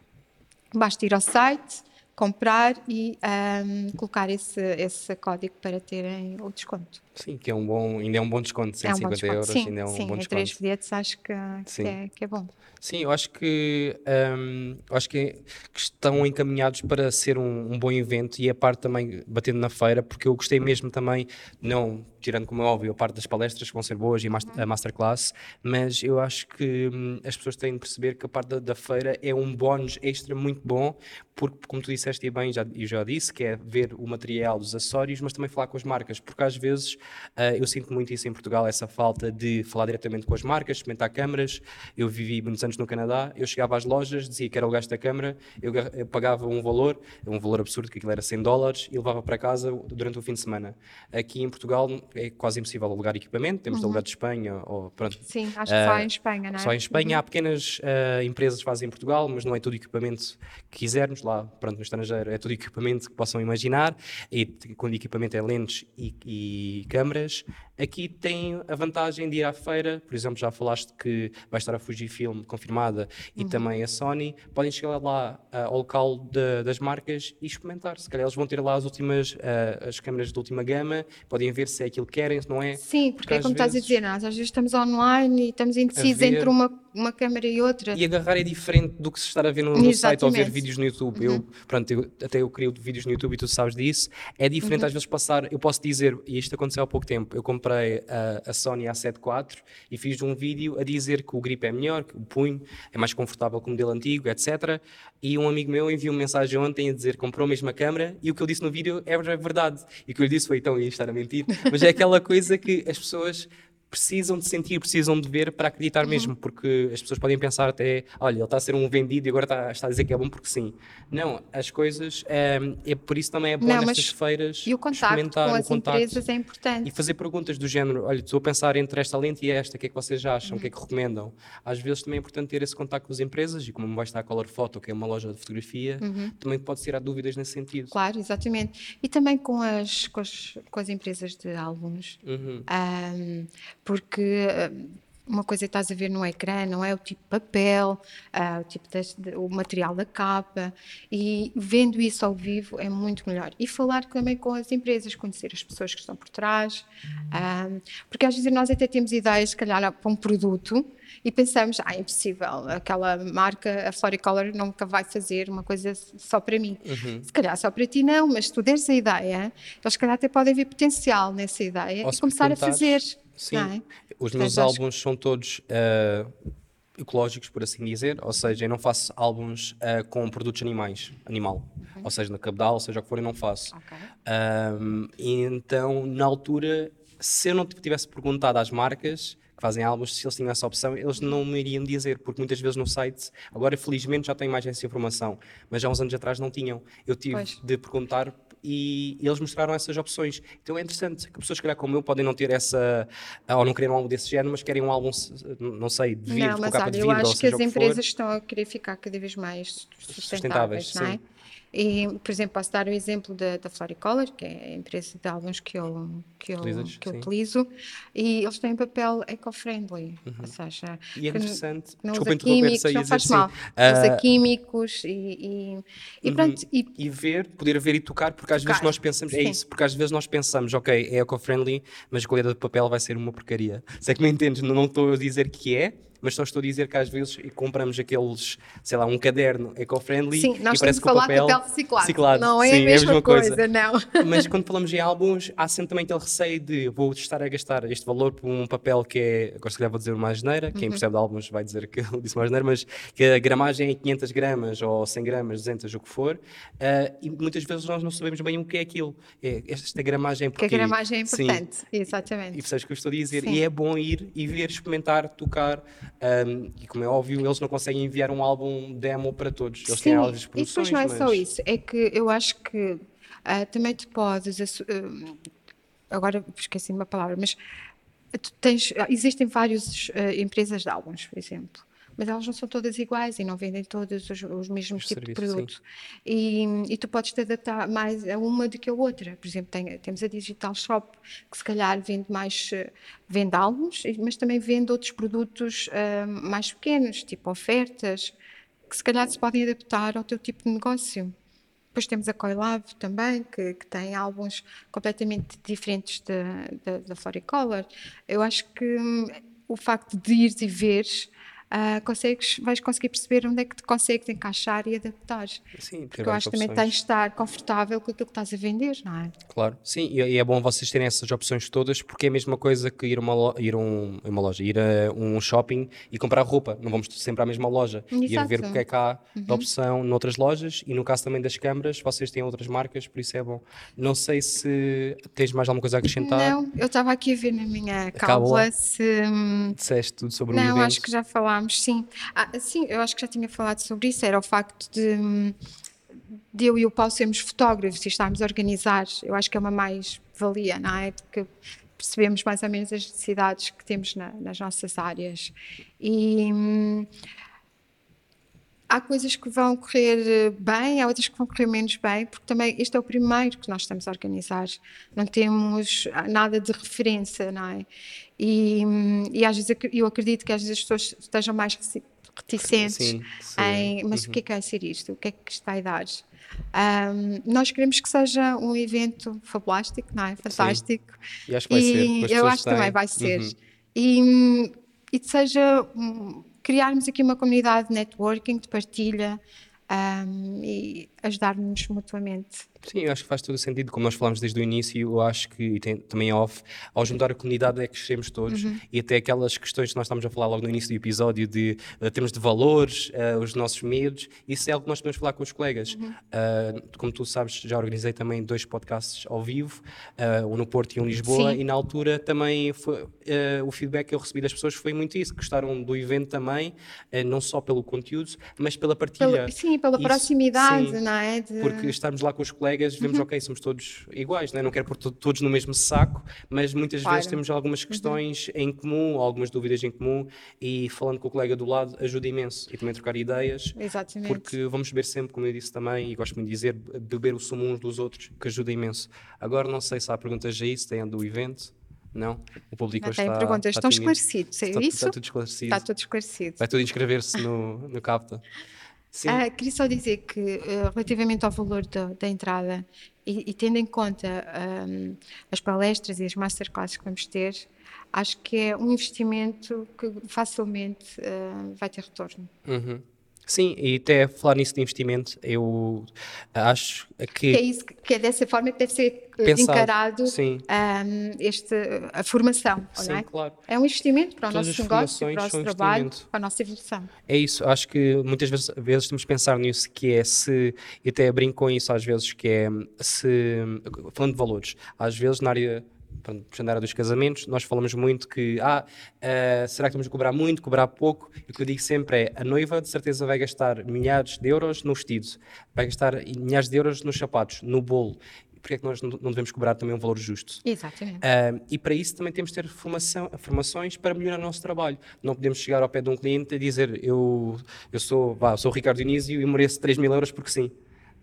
[SPEAKER 2] Basta ir ao site, comprar e um, colocar esse, esse código para terem o desconto.
[SPEAKER 1] Sim, que é um bom, ainda é um bom desconto, 150 é um desconto. euros,
[SPEAKER 2] sim,
[SPEAKER 1] ainda é um
[SPEAKER 2] sim,
[SPEAKER 1] bom
[SPEAKER 2] desconto. três bilhetes acho que, que, é, que é bom.
[SPEAKER 1] Sim, eu acho que, um, acho que, que, estão encaminhados para ser um, um, bom evento e a parte também batendo na feira, porque eu gostei mesmo também, não tirando como é óbvio a parte das palestras que vão ser boas e a masterclass, mas eu acho que hum, as pessoas têm de perceber que a parte da, da feira é um bónus extra muito bom, porque como tu disseste e bem, já, eu já disse, que é ver o material dos acessórios, mas também falar com as marcas, porque às vezes uh, eu sinto muito isso em Portugal, essa falta de falar diretamente com as marcas, experimentar câmaras. Eu vivi muitos anos no Canadá, eu chegava às lojas, dizia que era o gasto da câmara, eu, eu pagava um valor, um valor absurdo, que aquilo era 100 dólares, e levava para casa durante o fim de semana. Aqui em Portugal é quase impossível alugar equipamento, temos uhum. de alugar de Espanha, ou pronto.
[SPEAKER 2] Sim, acho que uh, só em Espanha, não é?
[SPEAKER 1] Só em Espanha, uhum. há pequenas uh, empresas que fazem em Portugal, mas não é todo equipamento que quisermos lá, pronto, no estrangeiro é todo equipamento que possam imaginar, e quando equipamento é lentes e, e câmaras, Aqui tem a vantagem de ir à feira, por exemplo, já falaste que vai estar a Fujifilm confirmada e também a Sony. Podem chegar lá ah, ao local de- das marcas e experimentar. Se calhar eles vão ter lá as últimas, ah, as câmeras de última gama, podem ver se é aquilo que querem, se não é.
[SPEAKER 2] Sim, porque, é
[SPEAKER 1] às
[SPEAKER 2] como estás a
[SPEAKER 1] vezes-
[SPEAKER 2] dizer, nós às vezes estamos online e estamos indecisos entre uma, uma câmera e outra.
[SPEAKER 1] E agarrar é diferente do que se estar a ver no, no site ou ver vídeos no YouTube. Eu, pronto, eu, até eu crio vídeos no YouTube e tu sabes disso. É diferente às vezes passar. Eu posso dizer, e isto aconteceu há pouco tempo, eu comprei a, a Sony A7 IV e fiz um vídeo a dizer que o grip é melhor, que o punho é mais confortável que o modelo antigo, etc. E um amigo meu enviou uma mensagem ontem a dizer que comprou a mesma câmera e o que eu disse no vídeo é verdade. E o que eu lhe disse foi então ia estar a mentir. Mas é aquela coisa que as pessoas precisam de sentir, precisam de ver para acreditar
[SPEAKER 2] Uhum.
[SPEAKER 1] mesmo, porque as pessoas podem pensar até, olha, ele está a ser um vendido e agora está, está a dizer que é bom porque sim. Não, as coisas, é, é por isso também é bom
[SPEAKER 2] Não,
[SPEAKER 1] nestas feiras
[SPEAKER 2] E o contacto
[SPEAKER 1] experimentar
[SPEAKER 2] com
[SPEAKER 1] o
[SPEAKER 2] as
[SPEAKER 1] contacto
[SPEAKER 2] empresas é importante.
[SPEAKER 1] e fazer perguntas do género, olha, estou a pensar entre esta lente e esta, o que é que vocês acham, o que é que
[SPEAKER 2] Uhum.
[SPEAKER 1] recomendam? Às vezes também é importante ter esse contacto com as empresas e como vai estar a Color Photo, que é uma loja de fotografia,
[SPEAKER 2] Uhum.
[SPEAKER 1] também pode tirar dúvidas nesse sentido.
[SPEAKER 2] Claro, exatamente. E também com as, com as, com as empresas de álbuns.
[SPEAKER 1] Uhum.
[SPEAKER 2] Porque ahm, uma coisa que estás a ver no ecrã não é o tipo de papel, ah, o tipo de- o material da capa e vendo isso ao vivo é muito melhor. E falar também com as empresas, conhecer as pessoas que estão por trás, ahm, porque às vezes nós até temos ideias, se calhar, para um produto e pensamos, ah, é impossível, aquela marca, a Floricolor nunca vai fazer uma coisa só para mim.
[SPEAKER 1] Uhum.
[SPEAKER 2] Se calhar só para ti não, mas se tu deres a ideia, eles se calhar até podem ver potencial nessa ideia
[SPEAKER 1] Ou
[SPEAKER 2] e começar a fazer.
[SPEAKER 1] Sim,
[SPEAKER 2] é?
[SPEAKER 1] os meus
[SPEAKER 2] acho
[SPEAKER 1] álbuns são todos ah, ecológicos, por assim dizer, ou seja, eu não faço álbuns ah, com produtos animais, animal, ou seja, na cabedal, seja o que for, eu não faço.
[SPEAKER 2] Ok.
[SPEAKER 1] Ahm, e então, na altura, se eu não tivesse perguntado às marcas que fazem álbuns se eles tinham essa opção, eles não me iriam dizer, porque muitas vezes no site, agora felizmente já tenho mais essa informação, mas há uns anos atrás não tinham. Eu tive
[SPEAKER 2] Pois.
[SPEAKER 1] de perguntar e eles mostraram essas opções. Então é interessante que pessoas, se calhar, como eu, podem não ter essa, ou não querem um álbum desse género, mas querem um álbum, não sei, de vidro,
[SPEAKER 2] Não,
[SPEAKER 1] com
[SPEAKER 2] mas
[SPEAKER 1] capa
[SPEAKER 2] olha,
[SPEAKER 1] de
[SPEAKER 2] eu
[SPEAKER 1] vidro, ou
[SPEAKER 2] acho que as
[SPEAKER 1] o que
[SPEAKER 2] empresas estão a querer ficar cada vez mais
[SPEAKER 1] Sustentáveis,
[SPEAKER 2] sustentáveis, não é?
[SPEAKER 1] sim.
[SPEAKER 2] E, por exemplo, posso dar o exemplo da, da Floricolor, que é a empresa de álbuns que eu, que eu, que eu utilizo, e eles têm papel eco-friendly, ou seja,
[SPEAKER 1] E é interessante.
[SPEAKER 2] não usa químicos, não faz
[SPEAKER 1] assim.
[SPEAKER 2] mal,
[SPEAKER 1] ah,
[SPEAKER 2] usa químicos e, e, e pronto, e
[SPEAKER 1] e ver, poder ver e tocar, porque às vezes
[SPEAKER 2] Tocar,
[SPEAKER 1] nós pensamos, é
[SPEAKER 2] sim.
[SPEAKER 1] isso, porque às vezes nós pensamos, ok, é eco-friendly, mas a qualidade de papel vai ser uma porcaria. Se é que me entendes, não estou a dizer que é, mas só estou a dizer que às vezes compramos aqueles, sei lá, um caderno eco-friendly
[SPEAKER 2] sim,
[SPEAKER 1] e parece que
[SPEAKER 2] que
[SPEAKER 1] o
[SPEAKER 2] falar
[SPEAKER 1] papel,
[SPEAKER 2] de papel reciclado,
[SPEAKER 1] reciclado,
[SPEAKER 2] não é
[SPEAKER 1] sim,
[SPEAKER 2] a mesma, coisa, não.
[SPEAKER 1] mas quando falamos em álbuns, há sempre também aquele receio de vou estar a gastar este valor por um papel que é, agora se calhar vou dizer uma asneira, quem
[SPEAKER 2] Uhum.
[SPEAKER 1] percebe de álbuns vai dizer que eu disse uma asneira, mas que a gramagem é 500 gramas ou 100 gramas, 200, o que for, ah, e muitas vezes nós não sabemos bem o que é aquilo. É, esta gramagem
[SPEAKER 2] Porque a
[SPEAKER 1] porque-
[SPEAKER 2] gramagem é
[SPEAKER 1] Sim.
[SPEAKER 2] importante,
[SPEAKER 1] E
[SPEAKER 2] exatamente.
[SPEAKER 1] percebes o que eu estou a dizer?
[SPEAKER 2] Sim.
[SPEAKER 1] E é bom ir e ver, experimentar, tocar. Um, e como é óbvio, eles não conseguem enviar um álbum demo para todos. Eles têm
[SPEAKER 2] Sim,
[SPEAKER 1] álbuns de
[SPEAKER 2] e depois não é só
[SPEAKER 1] mas-
[SPEAKER 2] isso, é que eu acho que ah, também tu podes, ah, agora esqueci uma palavra, mas tens, existem várias ah, empresas de álbuns, por exemplo, mas elas não são todas iguais e não vendem todos os, os mesmos
[SPEAKER 1] Os
[SPEAKER 2] tipos de
[SPEAKER 1] serviços, sim.
[SPEAKER 2] produto. E, e tu podes te adaptar mais a uma do que a outra. Por exemplo, tem- temos a Digital Shop, que se calhar vende mais, eh, vende álbuns, mas também vende outros produtos ah, mais pequenos, tipo ofertas, que se calhar se podem adaptar ao teu tipo de negócio. Depois temos a Coilab também, que, que tem álbuns completamente diferentes da, da, da Floricolor. Eu acho que hum, o facto de ires e veres, ah, consegues, vais conseguir perceber onde é que te consegues encaixar e adaptar.
[SPEAKER 1] Sim,
[SPEAKER 2] Porque eu acho que também tens de estar confortável com aquilo que estás a vender, não é?
[SPEAKER 1] Claro, sim, e é bom vocês terem essas opções todas, porque é a mesma coisa que ir a uma, lo- ir um, uma loja, ir a um shopping e comprar roupa. Não vamos sempre à mesma loja. Ir
[SPEAKER 2] Exato.
[SPEAKER 1] ver o que é que há de opção noutras lojas e no caso também das câmaras, vocês têm outras marcas, por isso é bom. Não sei se tens mais alguma coisa a acrescentar.
[SPEAKER 2] Não, eu estava aqui a ver na minha
[SPEAKER 1] cábula.
[SPEAKER 2] se. hum,
[SPEAKER 1] Disseste tudo sobre o
[SPEAKER 2] Não, acho que já falámos, sim. Ah, sim, eu acho que já tinha falado sobre isso. Era o facto de, hum, de eu e o Paulo sermos fotógrafos e estarmos a organizar. Eu acho que é uma mais-valia, não é? Porque percebemos mais ou menos as necessidades que temos na- nas nossas áreas. E. hum, há coisas que vão correr eh, bem, há outras que vão correr menos bem, porque também este é o primeiro que nós estamos a organizar. Não temos ah, nada de referência, não é? E, hum, e às vezes eu acredito que às vezes as pessoas estejam mais reticentes sim, sim. em mas uhum. o que é que vai ser isto? O que é que está a dar? Um, nós queremos que seja um evento fabulástico, não é? Fantástico.
[SPEAKER 1] Sim. E acho que vai e
[SPEAKER 2] ser. Eu acho que também vai ser. Uhum. E, e seja criarmos aqui uma comunidade de networking, de partilha um, e ajudar-nos mutuamente.
[SPEAKER 1] Sim, eu acho que faz todo o sentido, como nós falámos desde o início, eu acho que, e tem, também off, ao juntar a comunidade é que crescemos todos, uhum. e até aquelas questões que nós estamos a falar logo no início do episódio, de uh, termos de valores, uh, os nossos medos, isso é algo que nós podemos falar com os colegas. Uhum. Uh, como tu sabes, já organizei também dois podcasts ao vivo, um no Porto e um em Lisboa, Sim. e na altura também foi, o feedback que eu recebi das pessoas foi muito isso, gostaram do evento também, não só pelo conteúdo, mas pela partilha.
[SPEAKER 2] Pelo, sim, pela isso, proximidade, sim, não é?
[SPEAKER 1] De... Porque estarmos lá com os colegas colegas, vemos, uhum. ok, somos todos iguais, né? não quero pôr todos no mesmo saco, mas muitas claro. vezes temos algumas uhum. questões uhum. em comum, algumas dúvidas em comum, e falando com o colega do lado ajuda imenso. E também trocar ideias,
[SPEAKER 2] Exatamente.
[SPEAKER 1] porque vamos beber sempre, como eu disse também, e gosto muito de dizer, beber o sumo uns dos outros, que ajuda imenso. Agora, não sei se há perguntas aí, se tem do evento. Não? O público não
[SPEAKER 2] está.
[SPEAKER 1] Tem
[SPEAKER 2] perguntas,
[SPEAKER 1] está
[SPEAKER 2] estão esclarecidos, é
[SPEAKER 1] está,
[SPEAKER 2] isso?
[SPEAKER 1] Está tudo esclarecido.
[SPEAKER 2] Está tudo esclarecido.
[SPEAKER 1] Vai tudo inscrever-se no, no CAPTA.
[SPEAKER 2] Uh, queria só dizer que, uh, relativamente ao valor do, da entrada e, e, tendo em conta um, as palestras e as masterclasses que vamos ter, acho que é um investimento que facilmente uh, vai ter retorno.
[SPEAKER 1] Uhum. Sim, e até falar nisso de investimento, eu acho que.
[SPEAKER 2] Que é, isso, que é dessa forma que deve ser eh, Pensado, encarado um, este, a formação,
[SPEAKER 1] sim,
[SPEAKER 2] não é?
[SPEAKER 1] claro.
[SPEAKER 2] É um investimento para o Todas nosso negócio, para o nosso trabalho, para a nossa evolução.
[SPEAKER 1] É isso, acho que muitas vezes, vezes temos que pensar nisso, que é se, e até brinco com isso às vezes, que é se, falando de valores, às vezes na área puxando a área dos casamentos, nós falamos muito que, ah, uh, será que temos de cobrar muito, cobrar pouco? E o que eu digo sempre é, a noiva de certeza vai gastar milhares de euros no vestido, vai gastar milhares de euros nos sapatos, no bolo, porque é que nós não devemos cobrar também um valor justo?
[SPEAKER 2] Exatamente. Uh,
[SPEAKER 1] e para isso também temos de ter formação, formações para melhorar o nosso trabalho. Não podemos chegar ao pé de um cliente e dizer eu, eu sou, vá, sou o Ricardo Dionísio e mereço 3 mil euros porque sim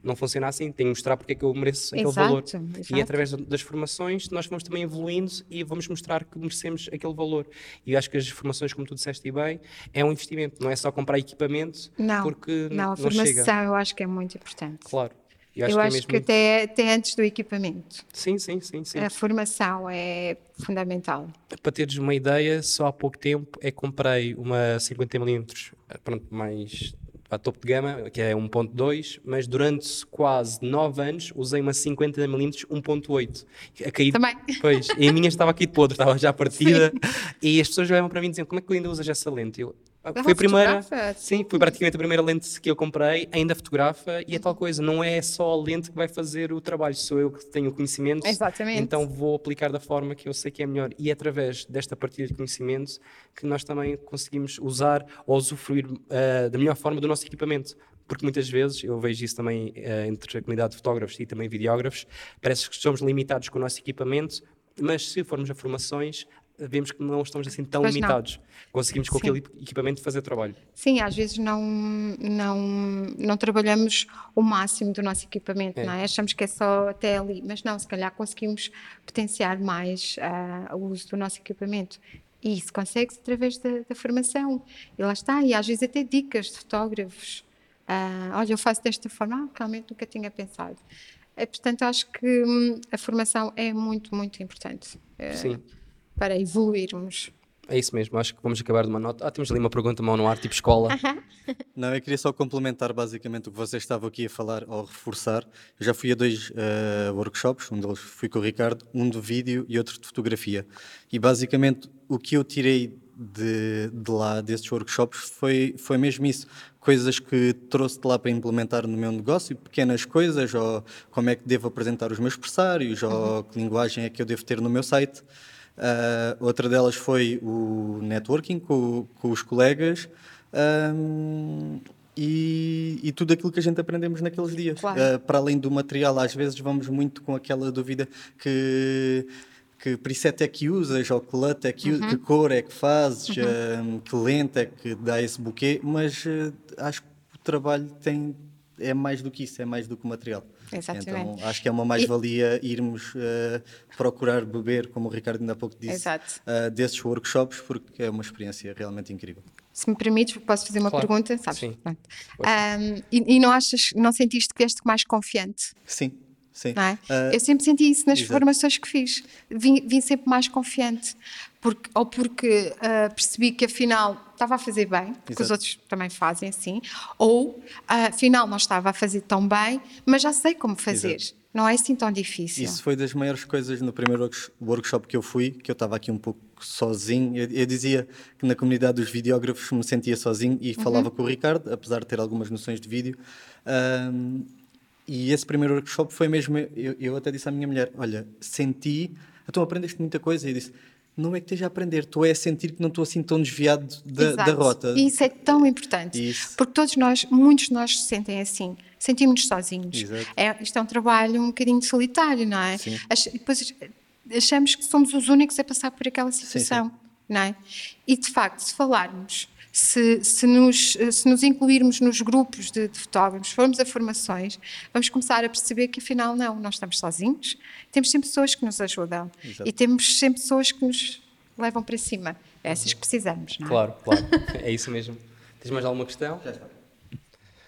[SPEAKER 1] não funciona assim, tenho que mostrar porque é que eu mereço aquele exato, valor. Exato. E através das formações nós vamos também evoluindo e vamos mostrar que merecemos aquele valor. E acho que as formações, como tu disseste bem, é um investimento, não é só comprar equipamento
[SPEAKER 2] não,
[SPEAKER 1] porque
[SPEAKER 2] não,
[SPEAKER 1] não,
[SPEAKER 2] a formação
[SPEAKER 1] chega.
[SPEAKER 2] eu acho que é muito importante.
[SPEAKER 1] Claro.
[SPEAKER 2] Eu acho, eu que, é acho que até, até antes do equipamento.
[SPEAKER 1] Sim, sim, sim, sim.
[SPEAKER 2] A formação é fundamental.
[SPEAKER 1] Para teres uma ideia, só há pouco tempo é que comprei uma 50mm, pronto, mais a topo de gama, que é 1.2, mas durante quase 9 anos usei uma 50mm 1.8. A cair,
[SPEAKER 2] Também.
[SPEAKER 1] Pois, e a minha estava aqui de podre, estava já partida. Sim. E as pessoas vieram para mim dizendo: Como é que tu ainda usas essa lente? Eu, foi a primeira, sim, foi praticamente a primeira lente que eu comprei, ainda fotografa e é tal coisa, não é só a lente que vai fazer o trabalho, sou eu que tenho o conhecimento,
[SPEAKER 2] Exatamente.
[SPEAKER 1] então vou aplicar da forma que eu sei que é melhor. E é através desta partilha de conhecimento que nós também conseguimos usar ou usufruir uh, da melhor forma do nosso equipamento. Porque muitas vezes, eu vejo isso também uh, entre a comunidade de fotógrafos e também videógrafos, parece que somos limitados com o nosso equipamento, mas se formos a formações, vemos que não estamos assim tão pois limitados. Não. Conseguimos com Sim. aquele equipamento fazer trabalho.
[SPEAKER 2] Sim, às vezes não, não, não trabalhamos o máximo do nosso equipamento, é. não é? Achamos que é só até ali, mas não, se calhar conseguimos potenciar mais uh, o uso do nosso equipamento. E isso consegue-se através da, da, formação. E lá está, e às vezes até dicas de fotógrafos. Uh, olha, eu faço desta forma, ah, realmente nunca tinha pensado. É, portanto, acho que hum, a formação é muito, muito importante.
[SPEAKER 1] Sim.
[SPEAKER 2] Uh, para evoluirmos.
[SPEAKER 1] É isso mesmo, acho que vamos acabar de uma nota. Ah, temos ali uma pergunta mão no ar, tipo escola.
[SPEAKER 4] Não, eu queria só complementar basicamente o que vocês estavam aqui a falar ou reforçar. Eu já fui a dois uh, workshops, um deles fui com o Ricardo, um de vídeo e outro de fotografia. E basicamente o que eu tirei de, de lá, desses workshops, foi, foi mesmo isso. Coisas que trouxe de lá para implementar no meu negócio, pequenas coisas, ou como é que devo apresentar os meus pressários, ou que linguagem é que eu devo ter no meu site. Uh, outra delas foi o networking com, com os colegas um, e, e, tudo aquilo que a gente aprendemos naqueles dias.
[SPEAKER 2] Claro.
[SPEAKER 4] Uh, para além do material, às vezes vamos muito com aquela dúvida que que preset é que usas, ou que LUT é que, uhum. que cor é que fazes, uhum. um, que lente é que dá esse buquê, mas uh, acho que trabalho tem, é mais do que isso, é mais do que o material.
[SPEAKER 2] Exatamente.
[SPEAKER 4] Então acho que é uma mais-valia irmos uh, procurar beber, como o Ricardo ainda há pouco disse,
[SPEAKER 2] Exato.
[SPEAKER 4] uh, desses workshops, porque é uma experiência realmente incrível.
[SPEAKER 2] Se me permites, posso fazer uma
[SPEAKER 1] Claro.
[SPEAKER 2] pergunta? Sabes?
[SPEAKER 1] Sim.
[SPEAKER 2] Um, e, e não achas, não sentiste que vieste mais confiante?
[SPEAKER 4] Sim, sim.
[SPEAKER 2] é?
[SPEAKER 4] Uh,
[SPEAKER 2] eu sempre senti isso nas
[SPEAKER 4] exato.
[SPEAKER 2] formações que fiz. Vim, vim sempre mais confiante. Porque, ou porque ah, percebi que afinal estava a fazer bem, porque os
[SPEAKER 4] Exato.
[SPEAKER 2] outros também fazem assim, ou ah, afinal não estava a fazer tão bem, mas já sei como fazer.
[SPEAKER 4] Exato.
[SPEAKER 2] Não é assim tão difícil.
[SPEAKER 4] Isso foi das maiores coisas no primeiro works- workshop que eu fui, que eu estava aqui um pouco sozinho. Eu, eu dizia que na comunidade dos videógrafos me sentia sozinho e falava com o Ricardo, apesar de ter algumas noções de vídeo. Ahm, e esse primeiro workshop foi mesmo. Eu, eu até disse à minha mulher: Olha, senti, então aprendeste muita coisa. E eu disse: Não é que esteja a aprender, estou é a sentir que não estou assim tão desviado da, da rota.
[SPEAKER 2] E isso é tão importante.
[SPEAKER 4] Isso.
[SPEAKER 2] Porque todos nós, muitos de nós se sentem assim. Sentimos-nos sozinhos.
[SPEAKER 4] Exato.
[SPEAKER 2] É, isto é um trabalho um bocadinho solitário, não é?
[SPEAKER 4] Sim.
[SPEAKER 2] Ach- depois achamos que somos os únicos a passar por aquela situação, não é? E de facto, se falarmos, se, se, nos, se nos incluirmos nos grupos de, de fotógrafos, formos a formações, vamos começar a perceber que afinal não, nós estamos sozinhos, temos sempre pessoas que nos ajudam
[SPEAKER 4] Exato.
[SPEAKER 2] e temos sempre pessoas que nos levam para cima. É essas que precisamos, não é?
[SPEAKER 1] Claro, claro. É isso mesmo. Tens mais alguma questão? Já está.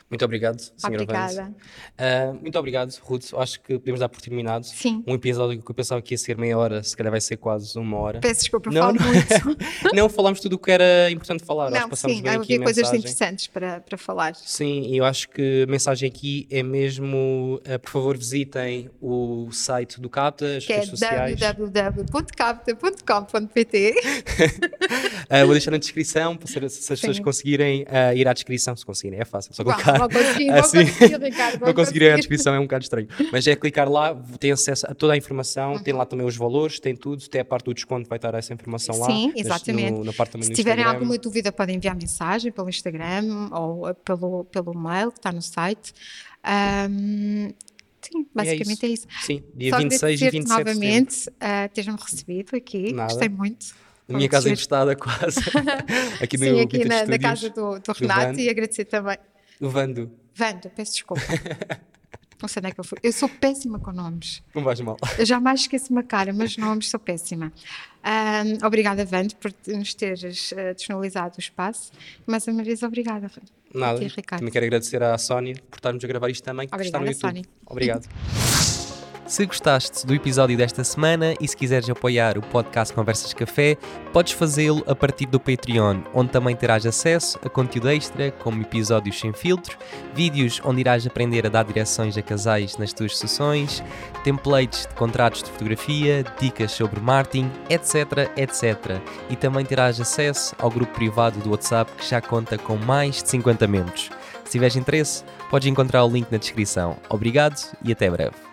[SPEAKER 1] Muito obrigado, senhora
[SPEAKER 2] Obrigada.
[SPEAKER 1] Ah, muito obrigado, Ruth. Acho que podemos dar por terminado.
[SPEAKER 2] Sim.
[SPEAKER 1] Um episódio que eu pensava que ia ser meia hora, se calhar vai ser quase uma hora.
[SPEAKER 2] Peço desculpa,
[SPEAKER 1] Não,
[SPEAKER 2] falo
[SPEAKER 1] não.
[SPEAKER 2] muito.
[SPEAKER 1] não, falámos tudo o que era importante falar.
[SPEAKER 2] Não, sim, havia coisas interessantes para, para falar.
[SPEAKER 1] Sim, e eu acho que a mensagem aqui é mesmo, eh, por favor, visitem o site do CAPTA, as
[SPEAKER 2] Que é
[SPEAKER 1] redes sociais.
[SPEAKER 2] www.capta.com.pt
[SPEAKER 1] Ah, vou deixar na descrição, para ser- se as pessoas
[SPEAKER 2] Sim.
[SPEAKER 1] conseguirem ah, ir à descrição, se conseguirem, é fácil, só
[SPEAKER 2] Uau, vou
[SPEAKER 1] assim.
[SPEAKER 2] Ricardo,
[SPEAKER 1] Não conseguirem ir à
[SPEAKER 2] conseguir.
[SPEAKER 1] descrição, é um bocado estranho. Mas é clicar lá, tem acesso a toda a informação, tem lá também os valores, tem tudo, até a parte do desconto vai estar essa informação lá.
[SPEAKER 2] Sim, exatamente.
[SPEAKER 1] No, na parte também
[SPEAKER 2] Se
[SPEAKER 1] do
[SPEAKER 2] tiverem
[SPEAKER 1] Instagram.
[SPEAKER 2] alguma dúvida, podem enviar mensagem pelo Instagram ou eh, pelo, pelo mail que está no site. Ahm, sim, basicamente é isso.
[SPEAKER 1] Sim, dia
[SPEAKER 2] Só
[SPEAKER 1] 26 e
[SPEAKER 2] agradecer-te
[SPEAKER 1] 27 de setembro.
[SPEAKER 2] novamente uh, teres-me recebido aqui.
[SPEAKER 1] Nada.
[SPEAKER 2] Gostei muito.
[SPEAKER 1] Na minha casa emprestada quase. aqui no
[SPEAKER 2] Sim, aqui na, na casa do, do Renato
[SPEAKER 1] Vando.
[SPEAKER 2] e agradecer também.
[SPEAKER 1] Do Vando.
[SPEAKER 2] Vando, peço desculpa. Não sei onde é que eu fui. Eu sou péssima com nomes.
[SPEAKER 1] Não vais mal.
[SPEAKER 2] Eu jamais esqueço uma cara, mas nomes sou péssima. Ahm, obrigada, Vando, por nos teres eh, disponibilizado o espaço. Mais uma vez, obrigada.
[SPEAKER 1] Nada.
[SPEAKER 2] ti, Ricardo.
[SPEAKER 1] Também quero agradecer à Sónia por estarmos a gravar isto também, que está no
[SPEAKER 2] Obrigada,
[SPEAKER 1] YouTube.
[SPEAKER 2] Sónia.
[SPEAKER 1] Obrigado.
[SPEAKER 3] Se gostaste do episódio desta semana e se quiseres apoiar o podcast Conversas Café, podes fazê-lo a partir do Patreon, onde também terás acesso a conteúdo extra, como episódios sem filtro, vídeos onde irás aprender a dar direções a casais nas tuas sessões, templates de contratos de fotografia, dicas sobre marketing, etc, etc. E também terás acesso ao grupo privado do WhatsApp que já conta com mais de 50 membros. Se tiveres interesse, podes encontrar o link na descrição. Obrigado e até breve.